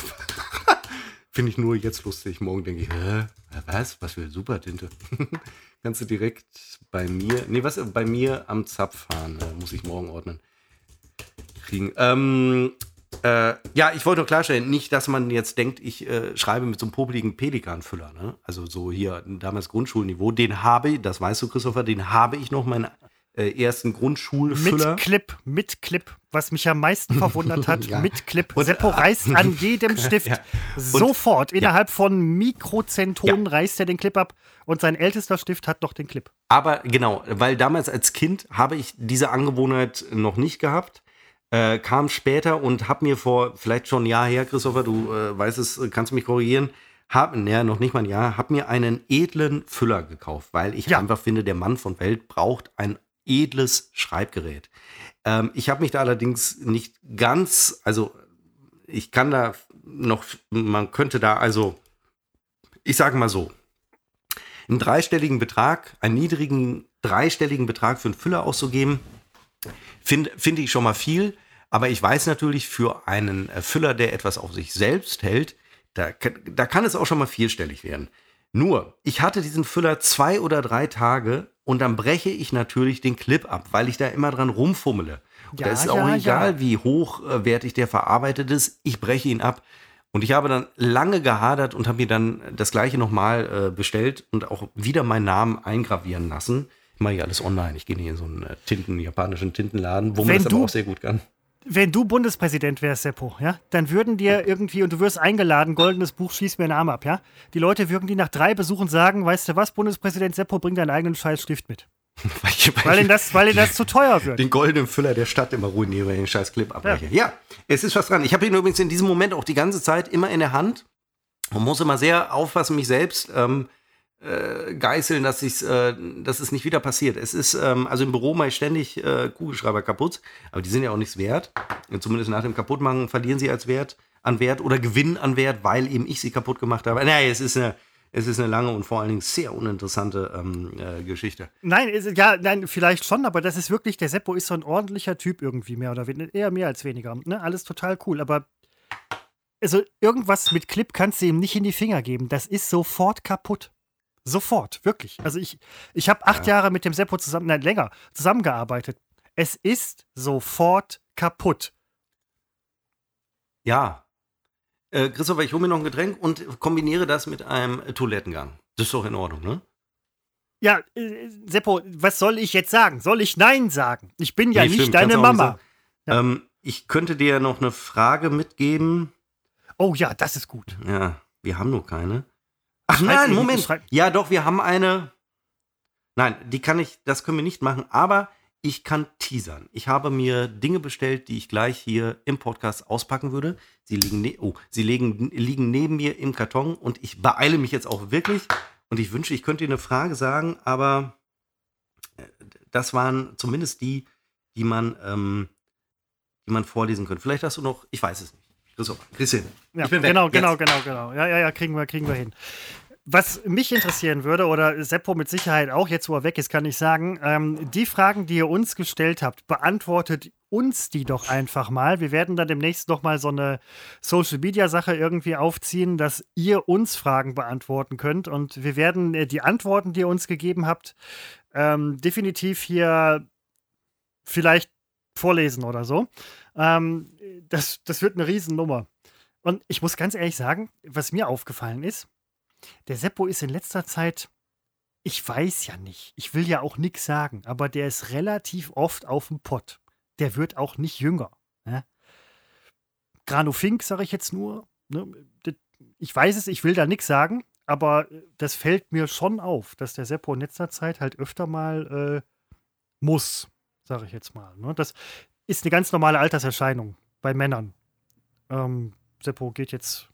Finde ich nur jetzt lustig. Morgen denke ich, hä? Was? Was für Supertinte? Kannst du direkt bei mir. Nee, was? Bei mir am Zapf fahren. Äh, muss ich morgen ordnen. Kriegen. Ähm, äh, ja, ich wollte nur klarstellen, nicht, dass man jetzt denkt, ich äh, schreibe mit so einem popeligen Pelikanfüller. Ne? Also so hier damals Grundschulniveau. Den habe ich, das weißt du, Christopher, den habe ich noch, meinen äh, ersten Grundschulfüller.
Mit Clip, mit Clip. Was mich am meisten verwundert hat,
Ja.
mit Clip.
Und-
Seppo reißt an jedem Stift
Ja.
sofort. Innerhalb von Mikrozentonen reißt er den Clip ab. Und sein ältester Stift hat noch den Clip.
Aber genau, weil damals als Kind habe ich diese Angewohnheit noch nicht gehabt. Äh, kam später und habe mir vor vielleicht schon ein Jahr her, Christopher, du äh, weißt es, kannst du mich korrigieren, hab, naja, noch nicht mal ein Jahr, habe mir einen edlen Füller gekauft, weil ich
Ja.
einfach finde, der Mann von Welt braucht ein edles Schreibgerät. Ähm, ich habe mich da allerdings nicht ganz, also ich kann da noch, man könnte da also, ich sage mal so, einen dreistelligen Betrag, einen niedrigen dreistelligen Betrag für einen Füller auszugeben, finde finde ich schon mal viel. Aber ich weiß natürlich, für einen äh, Füller, der etwas auf sich selbst hält, da, da kann es auch schon mal vierstellig werden. Nur, ich hatte diesen Füller zwei oder drei Tage und dann breche ich natürlich den Clip ab, weil ich da immer dran rumfummele. Und
Ja,
da ist
ja,
auch egal,
ja.
wie hochwertig der verarbeitet ist, ich breche ihn ab. Und ich habe dann lange gehadert und habe mir dann das gleiche nochmal äh, bestellt und auch wieder meinen Namen eingravieren lassen. Ich mache ja alles online. Ich gehe nicht in so einen äh, Tinten, japanischen Tintenladen, wo man
Wenn
das aber auch sehr gut kann.
Wenn du Bundespräsident wärst, Seppo, ja, dann würden dir irgendwie, und du wirst eingeladen, goldenes Buch, schieß mir den Arm ab, ja. Die Leute würden die nach drei Besuchen sagen, weißt du was, Bundespräsident Seppo, bring deinen eigenen Scheißstift mit.
Weil
ihnen das, weil ihnen das zu teuer wird.
den goldenen Füller der Stadt immer ruiniere, weil ich den scheiß Clip abbreche. Ja. es ist was dran. Ich habe ihn übrigens in diesem Moment auch die ganze Zeit immer in der Hand und muss immer sehr aufpassen, mich selbst ähm, äh, geißeln, dass, ich's, äh, dass es nicht wieder passiert. Es ist, ähm, also im Büro mache ich ständig äh, Kugelschreiber kaputt, aber die sind ja auch nichts wert. Und zumindest nach dem Kaputtmachen verlieren sie als Wert an Wert oder gewinnen an Wert, weil eben ich sie kaputt gemacht habe. Naja, es ist eine, es ist eine lange und vor allen Dingen sehr uninteressante ähm, äh, Geschichte.
Nein, ist, ja, nein, vielleicht schon, aber das ist wirklich, der Seppo ist so ein ordentlicher Typ irgendwie, mehr oder weniger. Eher mehr als weniger. Ne? Alles total cool, aber also irgendwas mit Clip kannst du ihm nicht in die Finger geben. Das ist sofort kaputt. Sofort, wirklich. Also ich, ich habe acht Jahre mit dem Seppo zusammen, nein, länger, zusammengearbeitet. Es ist sofort kaputt.
Ja. Äh, Christopher, ich hole mir noch ein Getränk und kombiniere das mit einem Toilettengang. Das ist doch in Ordnung, ne?
Ja, äh, Seppo, was soll ich jetzt sagen? Soll ich Nein sagen? Ich bin ja
Nee,
nicht
stimmt,
deine
kannst nicht
Mama.
sagen. Ähm, ich könnte dir noch eine Frage mitgeben.
Oh ja, das ist gut.
Ja, wir haben nur keine. Ach
Schreib
nein, Moment.
schreib-
Ja, doch, wir haben eine. Nein, die kann ich, das können wir nicht machen, aber ich kann teasern. Ich habe mir Dinge bestellt, die ich gleich hier im Podcast auspacken würde. Sie liegen, ne oh, sie liegen, liegen neben mir im Karton und ich beeile mich jetzt auch wirklich. Und ich wünsche, ich könnte dir eine Frage sagen, aber äh, das waren zumindest die, die man, ähm, die man vorlesen könnte. Vielleicht hast du noch, ich weiß es nicht. Christoph, Christian.
Ja,
ich bin weg.
genau,
Jetzt.
genau, genau, genau. Ja, ja, ja, kriegen wir, kriegen wir hin. Was mich interessieren würde, oder Seppo mit Sicherheit auch, jetzt wo er weg ist, kann ich sagen, ähm, die Fragen, die ihr uns gestellt habt, beantwortet uns die doch einfach mal. Wir werden dann demnächst noch mal so eine Social-Media-Sache irgendwie aufziehen, dass ihr uns Fragen beantworten könnt. Und wir werden äh, die Antworten, die ihr uns gegeben habt, ähm, definitiv hier vielleicht vorlesen oder so. Ähm, das, das wird eine Riesennummer. Und ich muss ganz ehrlich sagen, was mir aufgefallen ist, der Seppo ist in letzter Zeit, ich weiß ja nicht, ich will ja auch nichts sagen, aber der ist relativ oft auf dem Pott. Der wird auch nicht jünger. Ne? Grano Fink, sage ich jetzt nur. Ne? Ich weiß es, ich will da nichts sagen, aber das fällt mir schon auf, dass der Seppo in letzter Zeit halt öfter mal äh, muss, sage ich jetzt mal. Ne? Das ist eine ganz normale Alterserscheinung bei Männern. Ähm, Seppo geht jetzt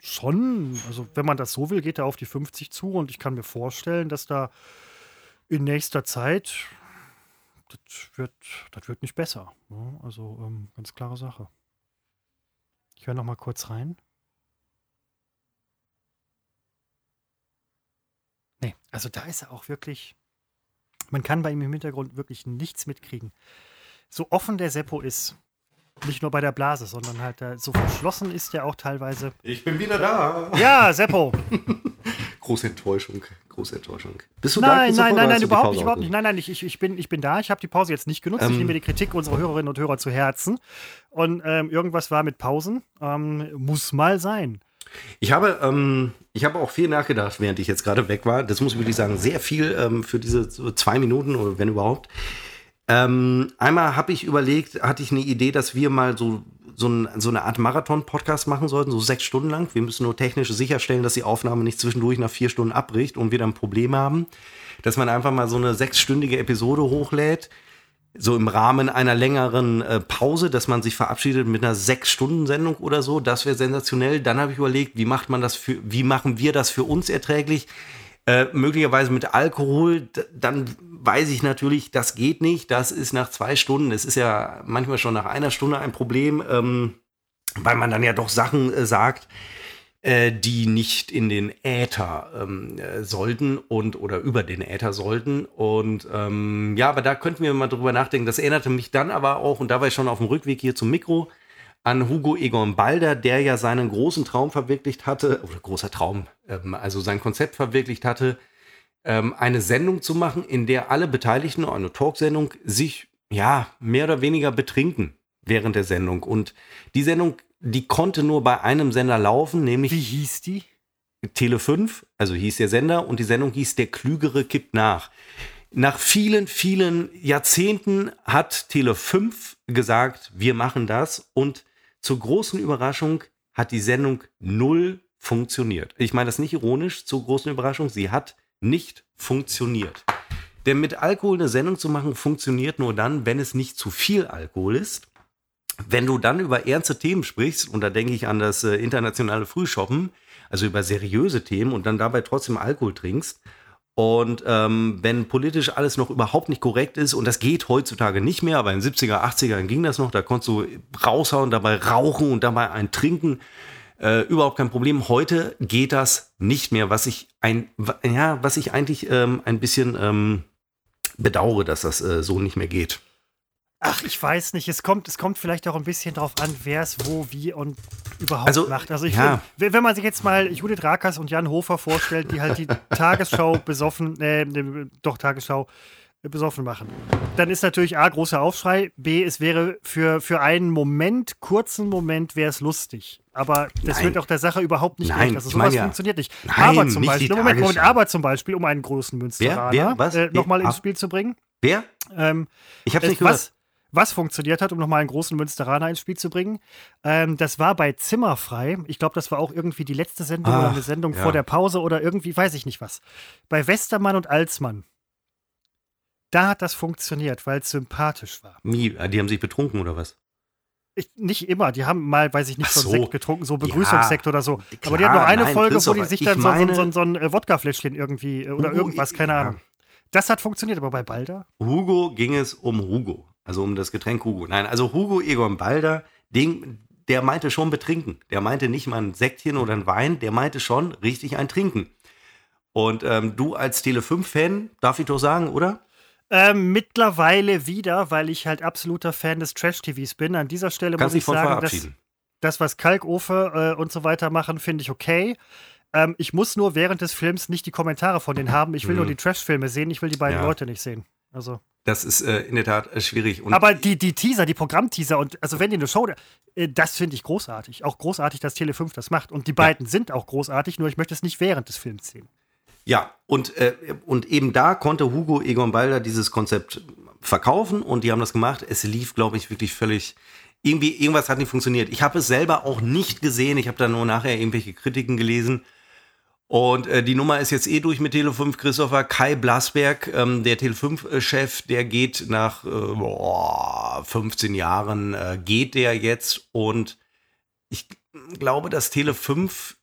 schon, also wenn man das so will, geht er auf die 50 zu und ich kann mir vorstellen, dass da in nächster Zeit, das wird, das wird nicht besser. Ne? Also ähm, ganz klare Sache. Ich höre noch mal kurz rein. Nee, also da ist er auch wirklich, man kann bei ihm im Hintergrund wirklich nichts mitkriegen. So offen der Seppo ist, nicht nur bei der Blase, sondern halt äh, so verschlossen ist er auch teilweise.
Ich bin wieder da.
Ja, Seppo.
Große Enttäuschung, große Enttäuschung. Bist du da?
Nein,
Christopher,
nein, nein, nein, überhaupt nicht, überhaupt nicht. Nein, nein, ich, ich, ich, bin, ich bin da. Ich habe die Pause jetzt nicht genutzt. ich
Ähm.
nehme mir die Kritik unserer Hörerinnen und Hörer zu Herzen. Und ähm, irgendwas war mit Pausen. Ähm, muss mal sein.
Ich habe, ähm, ich habe auch viel nachgedacht, während ich jetzt gerade weg war. Das muss ich wirklich sagen, sehr viel ähm, für diese zwei Minuten oder wenn überhaupt. Ähm, einmal habe ich überlegt, hatte ich eine Idee, dass wir mal so, so, ein, so eine Art Marathon-Podcast machen sollten, so sechs Stunden lang. Wir müssen nur technisch sicherstellen, dass die Aufnahme nicht zwischendurch nach vier Stunden abbricht und wir dann Probleme haben. Dass man einfach mal so eine sechsstündige Episode hochlädt, so im Rahmen einer längeren äh, Pause, dass man sich verabschiedet mit einer Sechs-Stunden-Sendung oder so. Das wäre sensationell. Dann habe ich überlegt, wie macht man das für, wie machen wir das für uns erträglich? Äh, möglicherweise mit Alkohol, dann weiß ich natürlich, das geht nicht. Das ist nach zwei Stunden, es ist ja manchmal schon nach einer Stunde ein Problem, ähm, weil man dann ja doch Sachen äh, sagt, äh, die nicht in den Äther ähm, äh, sollten und oder über den Äther sollten. Und ähm, ja, aber da könnten wir mal drüber nachdenken. Das erinnerte mich dann aber auch, und da war ich schon auf dem Rückweg hier zum Mikro, an Hugo Egon Balder, der ja seinen großen Traum verwirklicht hatte, oder großer Traum, ähm, also sein Konzept verwirklicht hatte, ähm, eine Sendung zu machen, in der alle Beteiligten, eine Talksendung, sich ja mehr oder weniger betrinken während der Sendung. Und die Sendung, die konnte nur bei einem Sender laufen, nämlich.
Wie hieß die?
Tele 5, also hieß der Sender, und die Sendung hieß Der Klügere kippt nach. Nach vielen, vielen Jahrzehnten hat Tele 5 gesagt, wir machen das und zur großen Überraschung hat die Sendung null funktioniert. Ich meine das nicht ironisch, zur großen Überraschung, sie hat nicht funktioniert. Denn mit Alkohol eine Sendung zu machen, funktioniert nur dann, wenn es nicht zu viel Alkohol ist. Wenn du dann über ernste Themen sprichst, und da denke ich an das äh, internationale Frühshoppen, also über seriöse Themen und dann dabei trotzdem Alkohol trinkst, und ähm, wenn politisch alles noch überhaupt nicht korrekt ist, und das geht heutzutage nicht mehr, aber in den 70er, 80er ging das noch, da konntest du raushauen, dabei rauchen und dabei ein Trinken, äh, überhaupt kein Problem. Heute geht das nicht mehr, was ich ein, ja, was ich eigentlich ähm, ein bisschen ähm, bedauere, dass das äh, so nicht mehr geht.
Ach, ich weiß nicht. Es kommt, es kommt vielleicht auch ein bisschen drauf an, wer es wo, wie und überhaupt
Also,
macht. Also ich
ja.
find, wenn man sich jetzt mal Judith Rakers und Jan Hofer vorstellt, die halt die Tagesschau besoffen, äh, ne, doch Tagesschau äh, besoffen machen, dann ist natürlich A, großer Aufschrei, B, es wäre für, für einen Moment, kurzen Moment, wäre es lustig. Aber das
Nein.
wird auch der Sache überhaupt nicht
Nein,
gerecht. Also sowas
ja-
funktioniert nicht.
Nein,
aber zum
nicht
Beispiel, Moment, Moment, aber zum Beispiel, um einen großen Münsteraner
Wer? Was?
äh, nochmal ins
Ah.
Spiel zu bringen.
Wer?
Ähm,
Ich habe
es-
nicht gehört.
was, was funktioniert hat, um nochmal einen großen Münsteraner ins Spiel zu bringen, ähm, das war bei Zimmerfrei. Ich glaube, das war auch irgendwie die letzte Sendung oder
Ach,
eine Sendung
ja.
vor der Pause oder irgendwie, weiß ich nicht was. Bei Westermann und Alsmann. Da hat das funktioniert, weil es sympathisch war.
Äh, die haben sich betrunken oder was?
Ich, nicht immer, die haben mal, weiß ich nicht, so einen
so.
Sekt getrunken, so Begrüßungssekt oder so.
klar,
Aber die hatten noch eine
nein,
Folge, wo die sich
ich
dann so,
meine-
so, so, so ein äh, Wodkafläschchen irgendwie äh, oder
Hugo,
irgendwas, keine
ja.
Ahnung. Das hat funktioniert, aber bei Balder?
Hugo ging es um Hugo, also um das Getränk Hugo. Nein, also Hugo Egon Balder, den, der meinte schon betrinken. Der meinte nicht mal ein Sektchen oder ein Wein, der meinte schon richtig ein Trinken. Und ähm, du als Tele5-Fan, darf ich doch sagen, oder?
Ähm, mittlerweile wieder, weil ich halt absoluter Fan des Trash-TVs bin. An dieser Stelle
Kannst
muss ich sagen, dass das, was Kalkofe äh, und so weiter machen, finde ich okay. Ähm, ich muss nur während des Films nicht die Kommentare von denen haben. Ich will
Mhm.
nur die Trash-Filme sehen. Ich will die beiden
Ja.
Leute nicht sehen. Also.
Das ist äh, in der Tat äh, schwierig. Und
Aber die, die Teaser, die Programmteaser und also wenn die eine Show, äh, das finde ich großartig. Auch großartig, dass Tele5 das macht. Und die beiden sind auch großartig, nur ich möchte es nicht während des Films sehen.
Ja, und, äh, und eben da konnte Hugo Egon Balder dieses Konzept verkaufen und die haben das gemacht. Es lief, glaube ich, wirklich völlig. Irgendwie, irgendwas hat nicht funktioniert. Ich habe es selber auch nicht gesehen. Ich habe da nur nachher irgendwelche Kritiken gelesen. Und äh, die Nummer ist jetzt eh durch mit Tele5. Christopher Kai Blasberg, ähm, der Tele5-Chef, der geht nach äh, boah, 15 Jahren, äh, geht der jetzt. Und ich glaube, dass Tele5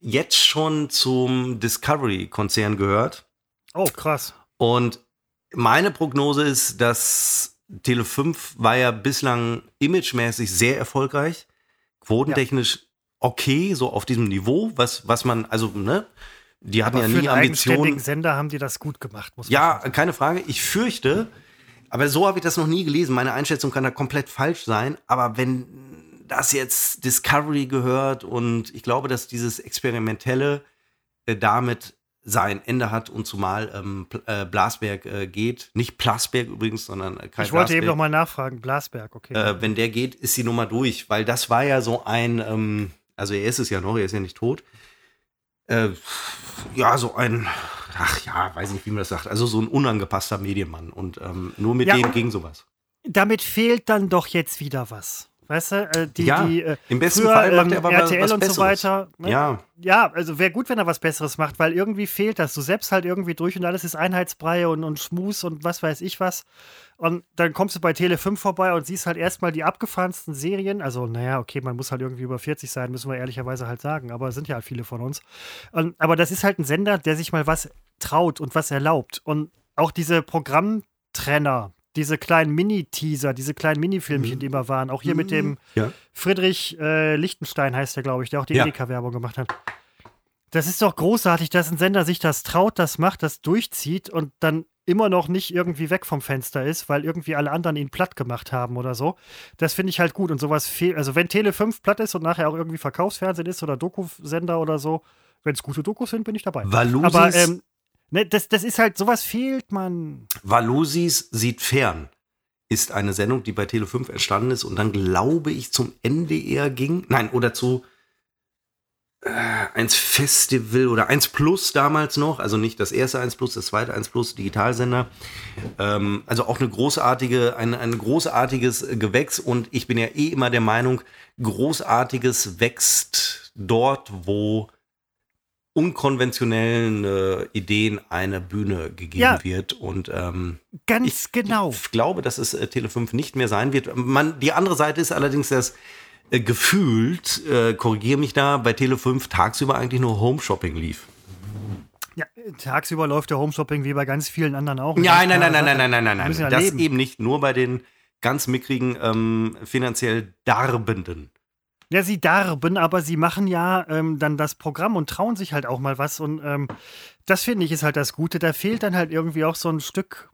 jetzt schon zum Discovery-Konzern gehört.
Oh, krass.
Und meine Prognose ist, dass Tele5 war ja bislang imagemäßig sehr erfolgreich, quotentechnisch okay, so auf diesem Niveau, was, was man, also, ne, die hatten
Aber
ja nie Ambitionen.
Sender haben die das gut gemacht, muss man
Ja,
sagen.
keine Frage. Ich fürchte, aber so habe ich das noch nie gelesen. Meine Einschätzung kann da komplett falsch sein. Aber wenn das jetzt Discovery gehört und ich glaube, dass dieses Experimentelle äh, damit sein Ende hat und zumal ähm, äh, Blasberg äh, geht, nicht Plasberg übrigens, sondern äh, Kai
Ich wollte eben
Blasberg.
noch mal nachfragen, Blasberg, okay.
Äh, wenn der geht, ist die Nummer durch, weil das war ja so ein, ähm, also er ist es ja noch, er ist ja nicht tot. Äh, ja, so ein, ach ja, weiß nicht, wie man das sagt, also so ein unangepasster Medienmann und ähm, nur mit
Ja,
dem ging sowas.
Damit fehlt dann doch jetzt wieder was. Weißt du, äh, die,
Ja,
die äh,
im besten
früher,
Fall macht
ähm,
er aber
RTL
was
und so
Besseres.
weiter. Ne?
Ja,
Ja, also wäre gut, wenn er was Besseres macht, weil irgendwie fehlt das. Du selbst halt irgendwie durch und alles ist Einheitsbrei und, und Schmus und was weiß ich was. Und dann kommst du bei Tele 5 vorbei und siehst halt erstmal die abgefahrensten Serien. Also, naja, okay, man muss halt irgendwie über 40 sein, müssen wir ehrlicherweise halt sagen. Aber es sind ja halt viele von uns. Und, aber das ist halt ein Sender, der sich mal was traut und was erlaubt. Und auch diese Programmtrenner, diese kleinen Mini-Teaser, diese kleinen Minifilmchen, die immer waren, auch hier mit dem
ja.
Friedrich äh, Lichtenstein heißt der, glaube ich, der auch die
Ja.
Edeka-Werbung gemacht hat. Das ist doch großartig, dass ein Sender sich das traut, das macht, das durchzieht und dann immer noch nicht irgendwie weg vom Fenster ist, weil irgendwie alle anderen ihn platt gemacht haben oder so. Das finde ich halt gut und sowas fehlt. Also wenn Tele 5 platt ist und nachher auch irgendwie Verkaufsfernsehen ist oder Dokusender oder so, wenn es gute Dokus sind, bin ich dabei.
Valusis,
Aber ähm, Ne, das, das ist halt, sowas fehlt man.
Valusis sieht fern ist eine Sendung, die bei Tele5 entstanden ist und dann, glaube ich, zum NDR ging. Nein, oder zu äh, 1 Festival oder 1 Plus damals noch. Also nicht das erste 1 Plus, das zweite 1 Plus, Digitalsender. Ähm, also auch eine großartige, ein, ein großartiges Gewächs. Und ich bin ja eh immer der Meinung, Großartiges wächst dort, wo unkonventionellen äh, Ideen eine Bühne gegeben ja, wird. Und ähm,
ganz ich, genau.
Ich glaube, dass es äh, Tele5 nicht mehr sein wird. Man, die andere Seite ist allerdings, dass äh, gefühlt, äh, korrigiere mich da, bei Tele5 tagsüber eigentlich nur Home-Shopping lief.
Ja, tagsüber läuft der Home-Shopping wie bei ganz vielen anderen auch.
Nein, nein, nein, nein, nein, nein, nein, nein, nein. Das eben nicht, nur bei den ganz mickrigen, ähm, finanziell Darbenden.
Ja, sie darben, aber sie machen ja ähm, dann das Programm und trauen sich halt auch mal was. Und ähm, das finde ich ist halt das Gute. Da fehlt dann halt irgendwie auch so ein Stück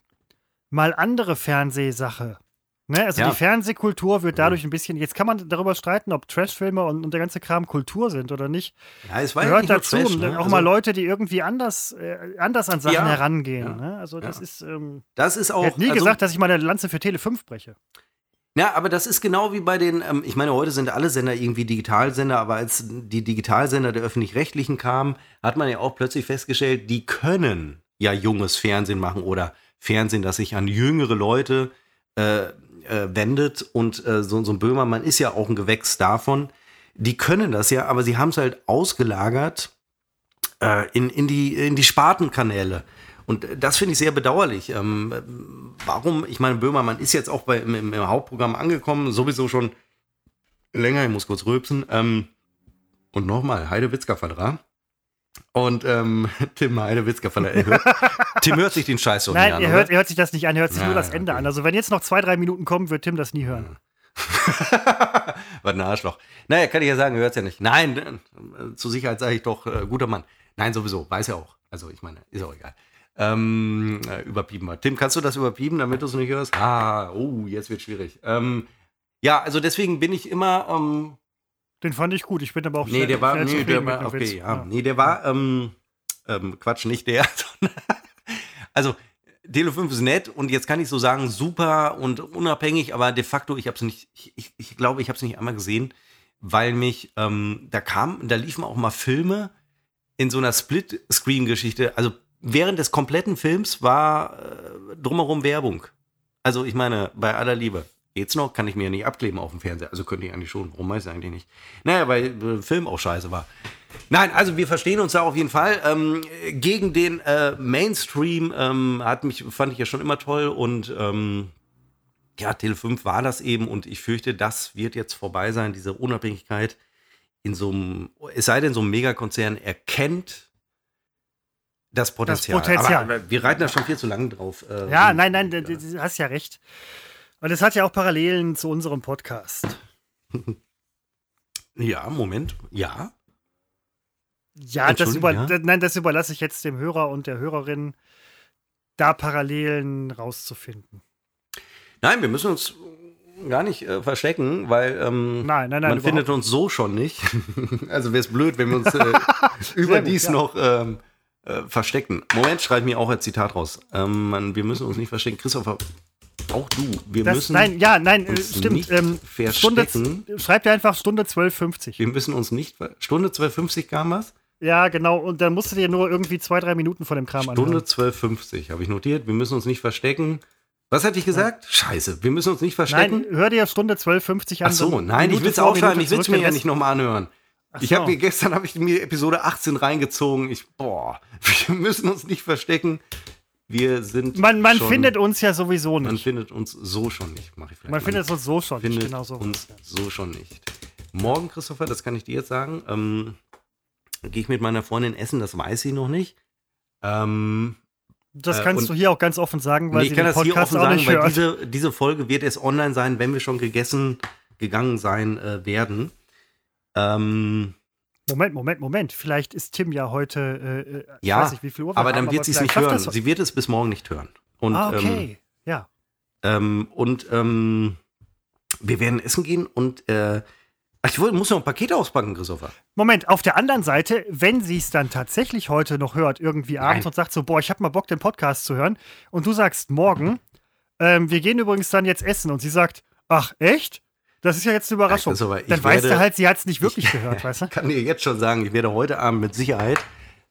mal andere Fernsehsache. Ne? Also ja. die Fernsehkultur wird dadurch ein bisschen. Jetzt kann man darüber streiten, ob Trashfilme und, und der ganze Kram Kultur sind oder nicht.
Ja, es war Gehört ja
dazu. Trash, ne? Auch also, mal Leute, die irgendwie anders, äh, anders an Sachen ja, herangehen. Ne? Also das ist. Ähm,
das ist auch.
Ich hätte nie also, gesagt, dass ich mal eine Lanze für Tele 5 breche.
Ja, aber das ist genau wie bei den, ähm, ich meine, heute sind alle Sender irgendwie Digitalsender, aber als die Digitalsender der öffentlich-rechtlichen kamen, hat man ja auch plötzlich festgestellt, die können ja junges Fernsehen machen oder Fernsehen, das sich an jüngere Leute äh, äh, wendet. Und äh, so, so ein Böhmermann ist ja auch ein Gewächs davon. Die können das ja, aber sie haben es halt ausgelagert äh, in, in, die, in die Spartenkanäle. Und das finde ich sehr bedauerlich. Ähm, warum? Ich meine, Böhmermann ist jetzt auch bei, im, im, Hauptprogramm angekommen, sowieso schon länger, ich muss kurz rülpsen. Ähm, und nochmal, Heidewitzka-Vertrag. Und ähm, Tim Heidewitzka-Vertrag. Hört, Tim hört sich den Scheiß so
Nein, nicht an. Nein, er, er hört sich das nicht an, er hört sich ja, nur das Ende okay. an. Also wenn jetzt noch zwei, drei Minuten kommen, wird Tim das nie hören.
Was ein Arschloch. Naja, kann ich ja sagen, er hört es ja nicht. Nein, äh, zur Sicherheit sage ich doch, äh, guter Mann. Nein, sowieso, weiß er auch. Also ich meine, ist auch egal. Ähm, äh, überpiepen wir. Tim, kannst du das überpiepen, damit du es nicht hörst? Ah, oh, jetzt wird schwierig. Ähm, ja, also deswegen bin ich immer. Ähm,
Den fand ich gut. Ich bin aber auch
nee, der war, nee, der war, okay, ja. ja. Nee, der war, ähm, ähm, Quatsch, nicht der. also, Tele 5 ist nett und jetzt kann ich so sagen, super und unabhängig, aber de facto, ich habe es nicht, ich, ich, ich, glaube, ich habe es nicht einmal gesehen, weil mich, ähm, da kam, da liefen auch mal Filme in so einer Split-Screen-Geschichte, also während des kompletten Films war äh, drumherum Werbung. Also ich meine, bei aller Liebe. Geht's noch? Kann ich mir ja nicht abkleben auf dem Fernseher. Also könnte ich eigentlich schon. Warum weiß ich eigentlich nicht? Naja, weil äh, Film auch scheiße war. Nein, also wir verstehen uns da auf jeden Fall. Ähm, gegen den äh, Mainstream ähm, hat mich, fand ich ja schon immer toll und ähm, ja, Tele 5 war das eben und ich fürchte, das wird jetzt vorbei sein, diese Unabhängigkeit in so einem, es sei denn, so ein Megakonzern erkennt das Potenzial. Das Potenzial. Aber, wir reiten da schon viel zu lange drauf.
Äh, ja, nein, nein, du, du hast ja recht. Und es hat ja auch Parallelen zu unserem Podcast.
ja, Moment. Ja.
Ja, das, über, ja? Nein, das überlasse ich jetzt dem Hörer und der Hörerin, da Parallelen rauszufinden.
Nein, wir müssen uns gar nicht äh, verstecken, weil ähm,
nein, nein, nein,
man findet uns so schon nicht. also wäre es blöd, wenn wir uns äh, überdies ja. noch ähm, äh, verstecken. Moment, schreib mir auch ein Zitat raus. Ähm, man, wir müssen uns nicht verstecken. Christopher, auch du. Wir das, müssen
nein, ja, nein, äh, stimmt. Ähm,
Stunde,
schreib dir einfach Stunde 12.50.
Wir müssen uns nicht. Stunde 12.50 kam was?
Ja, genau. Und dann musst du dir nur irgendwie zwei, drei Minuten von dem Kram
Stunde 12.50 habe ich notiert. Wir müssen uns nicht verstecken. Was hatte ich gesagt? Ja. Scheiße, wir müssen uns nicht verstecken.
Nein, hör dir Stunde 12.50 an.
Ach so, nein, ich will es aufschreiben, ich will es mir ja nicht nochmal anhören. So. Ich habe gestern habe ich mir Episode 18 reingezogen. Ich boah, wir müssen uns nicht verstecken. Wir sind
Man, man schon, findet uns ja sowieso nicht.
Man findet uns so schon nicht.
Mach ich man findet uns so schon
findet nicht. Genau so. uns so schon nicht. Morgen, Christopher, das kann ich dir jetzt sagen, ähm, gehe ich mit meiner Freundin essen, das weiß sie noch nicht. Ähm,
das äh, kannst äh, du hier auch ganz offen sagen, weil
nee, ich kann das hier offen sagen, weil diese, diese Folge wird erst online sein, wenn wir schon gegessen, gegangen sein äh, werden. Ähm,
Moment, Moment, Moment. Vielleicht ist Tim ja heute, äh,
äh ja, weiß nicht, wie viel Uhr aber haben, dann wird sie es nicht hören. Sie wird es bis morgen nicht hören. Und,
ah, okay, ähm, ja.
Ähm, und ähm, wir werden essen gehen und äh, Ich muss noch ein Paket auspacken, Christopher.
Moment, auf der anderen Seite, wenn sie es dann tatsächlich heute noch hört, irgendwie abends
Nein.
und sagt so, boah, ich hab mal Bock, den Podcast zu hören, und du sagst morgen, ähm, wir gehen übrigens dann jetzt essen, und sie sagt, ach, echt? Das ist ja jetzt eine Überraschung.
Ja, Christopher, ich
dann weißt du halt, sie hat es nicht wirklich gehört, weißt du?
Ich kann dir jetzt schon sagen, ich werde heute Abend mit Sicherheit,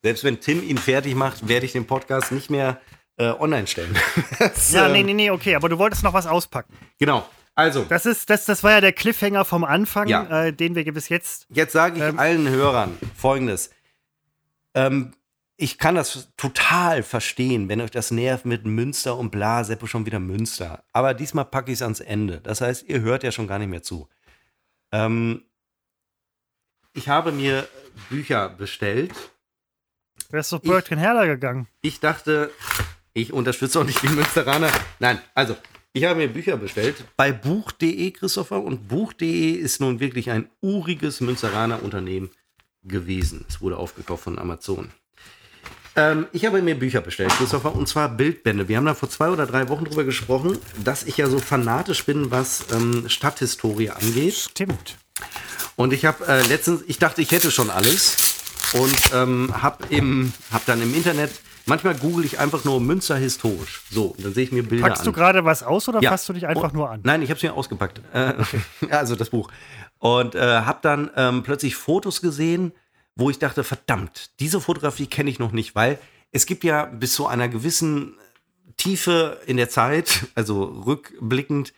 selbst wenn Tim ihn fertig macht, werde ich den Podcast nicht mehr äh, online stellen. Das,
Ja,
ähm,
nee, nee, nee, okay, aber du wolltest noch was auspacken.
Genau. Also,
Das, ist, das, das war ja der Cliffhanger vom Anfang,
Ja.
äh, den wir bis jetzt.
jetzt sage ich
Ähm.
allen Hörern Folgendes. Ähm, ich kann das total verstehen, wenn euch das nervt mit Münster und bla, Seppo schon wieder Münster. Aber diesmal packe ich es ans Ende. Das heißt, ihr hört ja schon gar nicht mehr zu. Ähm, ich habe mir Bücher bestellt.
Wer ist doch Bertrand Herder gegangen?
Ich dachte, ich unterstütze auch nicht die Münsteraner. Nein, also, ich habe mir Bücher bestellt bei Buch.de, Christopher. Und Buch.de ist nun wirklich ein uriges Münsteraner Unternehmen gewesen. Es wurde aufgekauft von Amazon. Ähm, ich habe mir Bücher bestellt, Christopher, und zwar Bildbände. Wir haben da vor zwei oder drei Wochen drüber gesprochen, dass ich ja so fanatisch bin, was ähm, Stadthistorie angeht.
Stimmt.
Und ich habe äh, letztens, ich dachte, ich hätte schon alles und ähm, habe hab dann im Internet, manchmal google ich einfach nur Münster historisch. So, dann sehe ich mir Bilder
Packst
an.
du gerade was aus oder
Ja.
fasst du dich einfach nur an?
Nein, ich habe es mir ausgepackt. Äh, also das Buch. Und äh, habe dann ähm, plötzlich Fotos gesehen, wo ich dachte, verdammt, diese Fotografie kenne ich noch nicht, weil es gibt ja bis zu einer gewissen Tiefe in der Zeit, also rückblickend,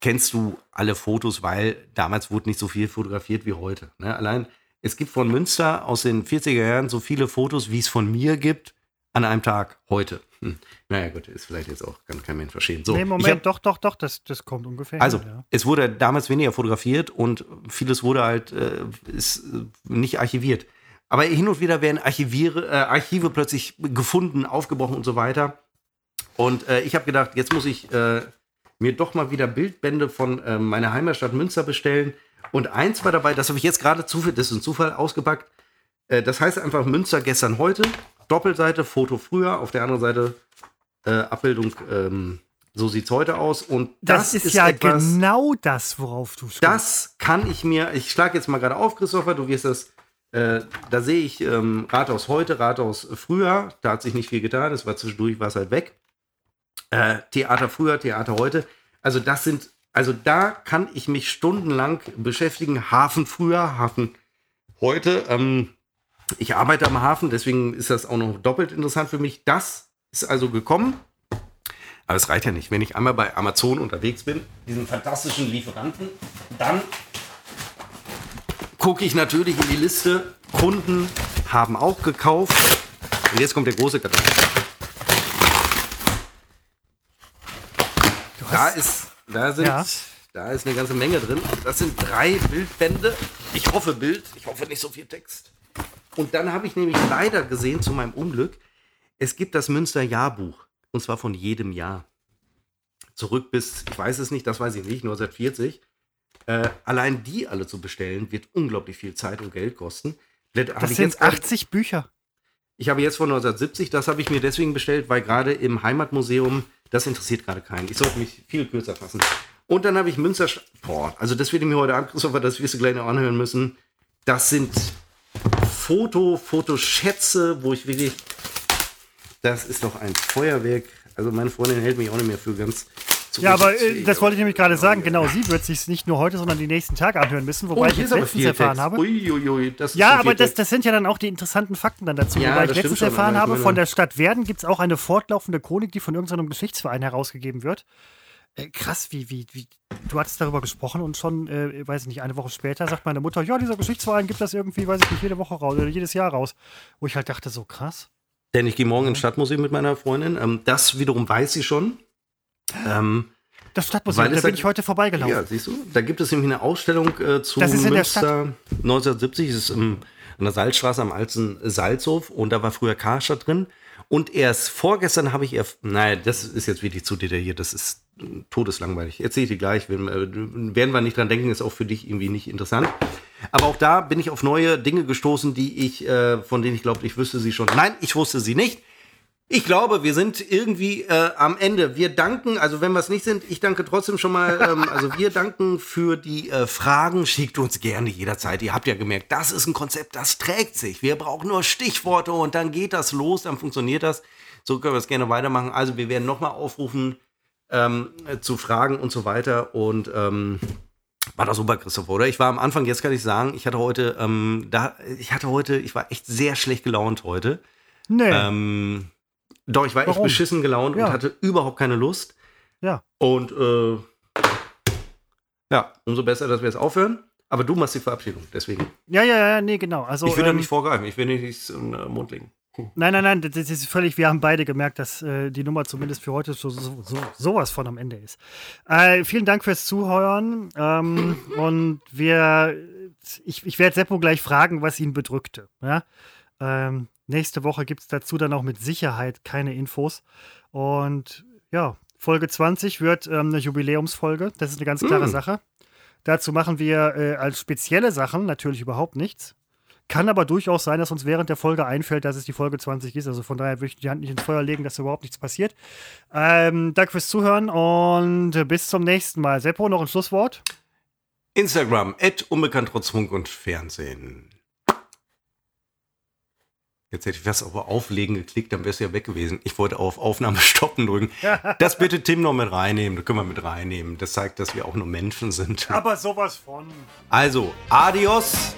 kennst du alle Fotos, weil damals wurde nicht so viel fotografiert wie heute. Ne? Allein, es gibt von Münster aus den 40er Jahren so viele Fotos, wie es von mir gibt, an einem Tag heute. Hm. Naja, gut, ist vielleicht jetzt auch, kann kein Mensch verstehen. So,
nee, Moment,
hab-
doch, doch, doch, das, das kommt ungefähr.
also,
hin, ja.
es wurde damals weniger fotografiert und vieles wurde halt äh, ist, äh, nicht archiviert. Aber hin und wieder werden Archiviere, äh, Archive plötzlich gefunden, aufgebrochen und so weiter. Und äh, ich habe gedacht, jetzt muss ich äh, mir doch mal wieder Bildbände von äh, meiner Heimatstadt Münster bestellen. Und eins war dabei, das habe ich jetzt gerade zufällig, das ist ein Zufall, ausgepackt. Das heißt einfach Münster gestern heute. Doppelseite, Foto früher, auf der anderen Seite äh, Abbildung, ähm, so sieht's heute aus. Und
Das,
das,
ist, ja
etwas,
genau das, worauf du sprichst.
das kann ich mir, ich schlage jetzt mal gerade auf, Christopher, du wirst das, äh, da sehe ich ähm, Rathaus heute, Rathaus früher, da hat sich nicht viel getan, es war zwischendurch, war es halt weg. Äh, Theater früher, Theater heute. Also das sind, also da kann ich mich stundenlang beschäftigen. Hafen früher, Hafen heute. Ähm, ich arbeite am Hafen, deswegen ist das auch noch doppelt interessant für mich. Das ist also gekommen. Aber es reicht ja nicht. Wenn ich einmal bei Amazon unterwegs bin, diesen fantastischen Lieferanten, dann gucke ich natürlich in die Liste. Kunden haben auch gekauft. Und jetzt kommt der große Karton. Da ist, da sind,
Ja.
da ist eine ganze Menge drin. Das sind drei Bildbände. Ich hoffe Bild, ich hoffe nicht so viel Text. Und dann habe ich nämlich leider gesehen, zu meinem Unglück, es gibt das Münster Jahrbuch. Und zwar von jedem Jahr. Zurück bis, ich weiß es nicht, das weiß ich nicht, 1940. Äh, allein die alle zu bestellen, wird unglaublich viel Zeit und Geld kosten.
Das
ich
sind
jetzt gerade-
80 Bücher.
ich habe jetzt von 1970, das habe ich mir deswegen bestellt, weil gerade im Heimatmuseum, das interessiert gerade keinen. Ich sollte mich viel kürzer fassen. Und dann habe ich Münster, boah, also das werde ich mir heute an, Christopher, das wirst du gleich noch anhören müssen. Das sind Foto, Fotoschätze, wo ich wirklich, das ist doch ein Feuerwerk. Also meine Freundin hält mich auch nicht mehr für ganz
Ja, aber äh, das wollte ich nämlich gerade sagen. Genau, sie wird sich nicht nur heute, sondern die nächsten Tage anhören müssen,
Oh,
wobei ich
hier
jetzt letztens erfahren
Text.
habe.
Uiuiui, das
Ja, aber das, das sind ja dann auch die interessanten Fakten dann dazu.
Ja,
Wobei ich letztens
schon,
erfahren
ich
habe, von der Stadt Werden gibt es auch eine fortlaufende Chronik, die von irgendeinem Geschichtsverein herausgegeben wird. Äh, krass, wie, wie, wie, du hattest darüber gesprochen und schon, äh, weiß ich nicht, eine Woche später sagt meine Mutter, ja, dieser Geschichtsverein gibt das irgendwie, weiß ich nicht, jede Woche raus oder jedes Jahr raus. Wo ich halt dachte, so krass.
Denn ich gehe morgen ins Stadtmuseum mit meiner Freundin. Ähm, das wiederum weiß sie schon. Ähm,
Das Stadtmuseum,
Weil
da bin ich heute vorbeigelaufen.
ja, siehst du, da gibt es nämlich eine Ausstellung äh, zu
Das ist in der
Münster 1970. Das ist im, an der Salzstraße am alten Salzhof und da war früher Karstadt drin. Und erst vorgestern habe ich, erf- nein, das ist jetzt wirklich zu detailliert, das ist äh, todeslangweilig. Erzähle ich dir gleich, äh, werden wir nicht dran denken, ist auch für dich irgendwie nicht interessant. Aber auch da bin ich auf neue Dinge gestoßen, die ich, äh, von denen ich glaube, ich wüsste sie schon. Nein, ich wusste sie nicht. Ich glaube, wir sind irgendwie äh, am Ende. Wir danken, also wenn wir es nicht sind, ich danke trotzdem schon mal. Ähm, also wir danken für die äh, Fragen. Schickt uns gerne jederzeit. Ihr habt ja gemerkt, das ist ein Konzept, das trägt sich. Wir brauchen nur Stichworte und dann geht das los, dann funktioniert das. So können wir es gerne weitermachen. Also wir werden nochmal aufrufen ähm, zu Fragen und so weiter. Und ähm, war das super, Christopher, oder? Ich war am Anfang, jetzt kann ich sagen, ich hatte heute, ähm, da, ich hatte heute, ich war echt sehr schlecht gelaunt heute.
Nee.
Ähm, doch, ich war
Warum?
echt beschissen gelaunt
Ja.
und hatte überhaupt keine Lust.
Ja.
Und äh, ja, umso besser, dass wir jetzt aufhören. Aber du machst die Verabschiedung, deswegen.
ja, ja, ja, nee, genau. Also,
ich will da
ähm,
nicht vorgreifen, ich will nichts in den Mund legen.
Nein, nein, nein, das ist völlig, wir haben beide gemerkt, dass äh, die Nummer zumindest für heute so, so, so, sowas von am Ende ist. Äh, vielen Dank fürs Zuhören ähm, und wir, ich, ich werde Seppo gleich fragen, was ihn bedrückte. Ja? Ähm, nächste Woche gibt es dazu dann auch mit Sicherheit keine Infos und ja, Folge 20 wird ähm, eine Jubiläumsfolge, das ist eine ganz klare
Mm.
Sache. Dazu machen wir äh, als spezielle Sachen natürlich überhaupt nichts. Kann aber durchaus sein, dass uns während der Folge einfällt, dass es die Folge 20 ist. Also von daher würde ich die Hand nicht ins Feuer legen, dass da überhaupt nichts passiert. Ähm, danke fürs Zuhören und bis zum nächsten Mal. Seppo, noch ein Schlusswort?
Instagram, at unbekannt trotz Funk und Fernsehen. Jetzt hätte ich fast auf Auflegen geklickt, dann wärst du ja weg gewesen. Ich wollte auf Aufnahme stoppen drücken. Das bitte Tim noch mit reinnehmen. Das können wir mit reinnehmen. Das zeigt, dass wir auch nur Menschen sind.
Aber sowas von.
Also, adios.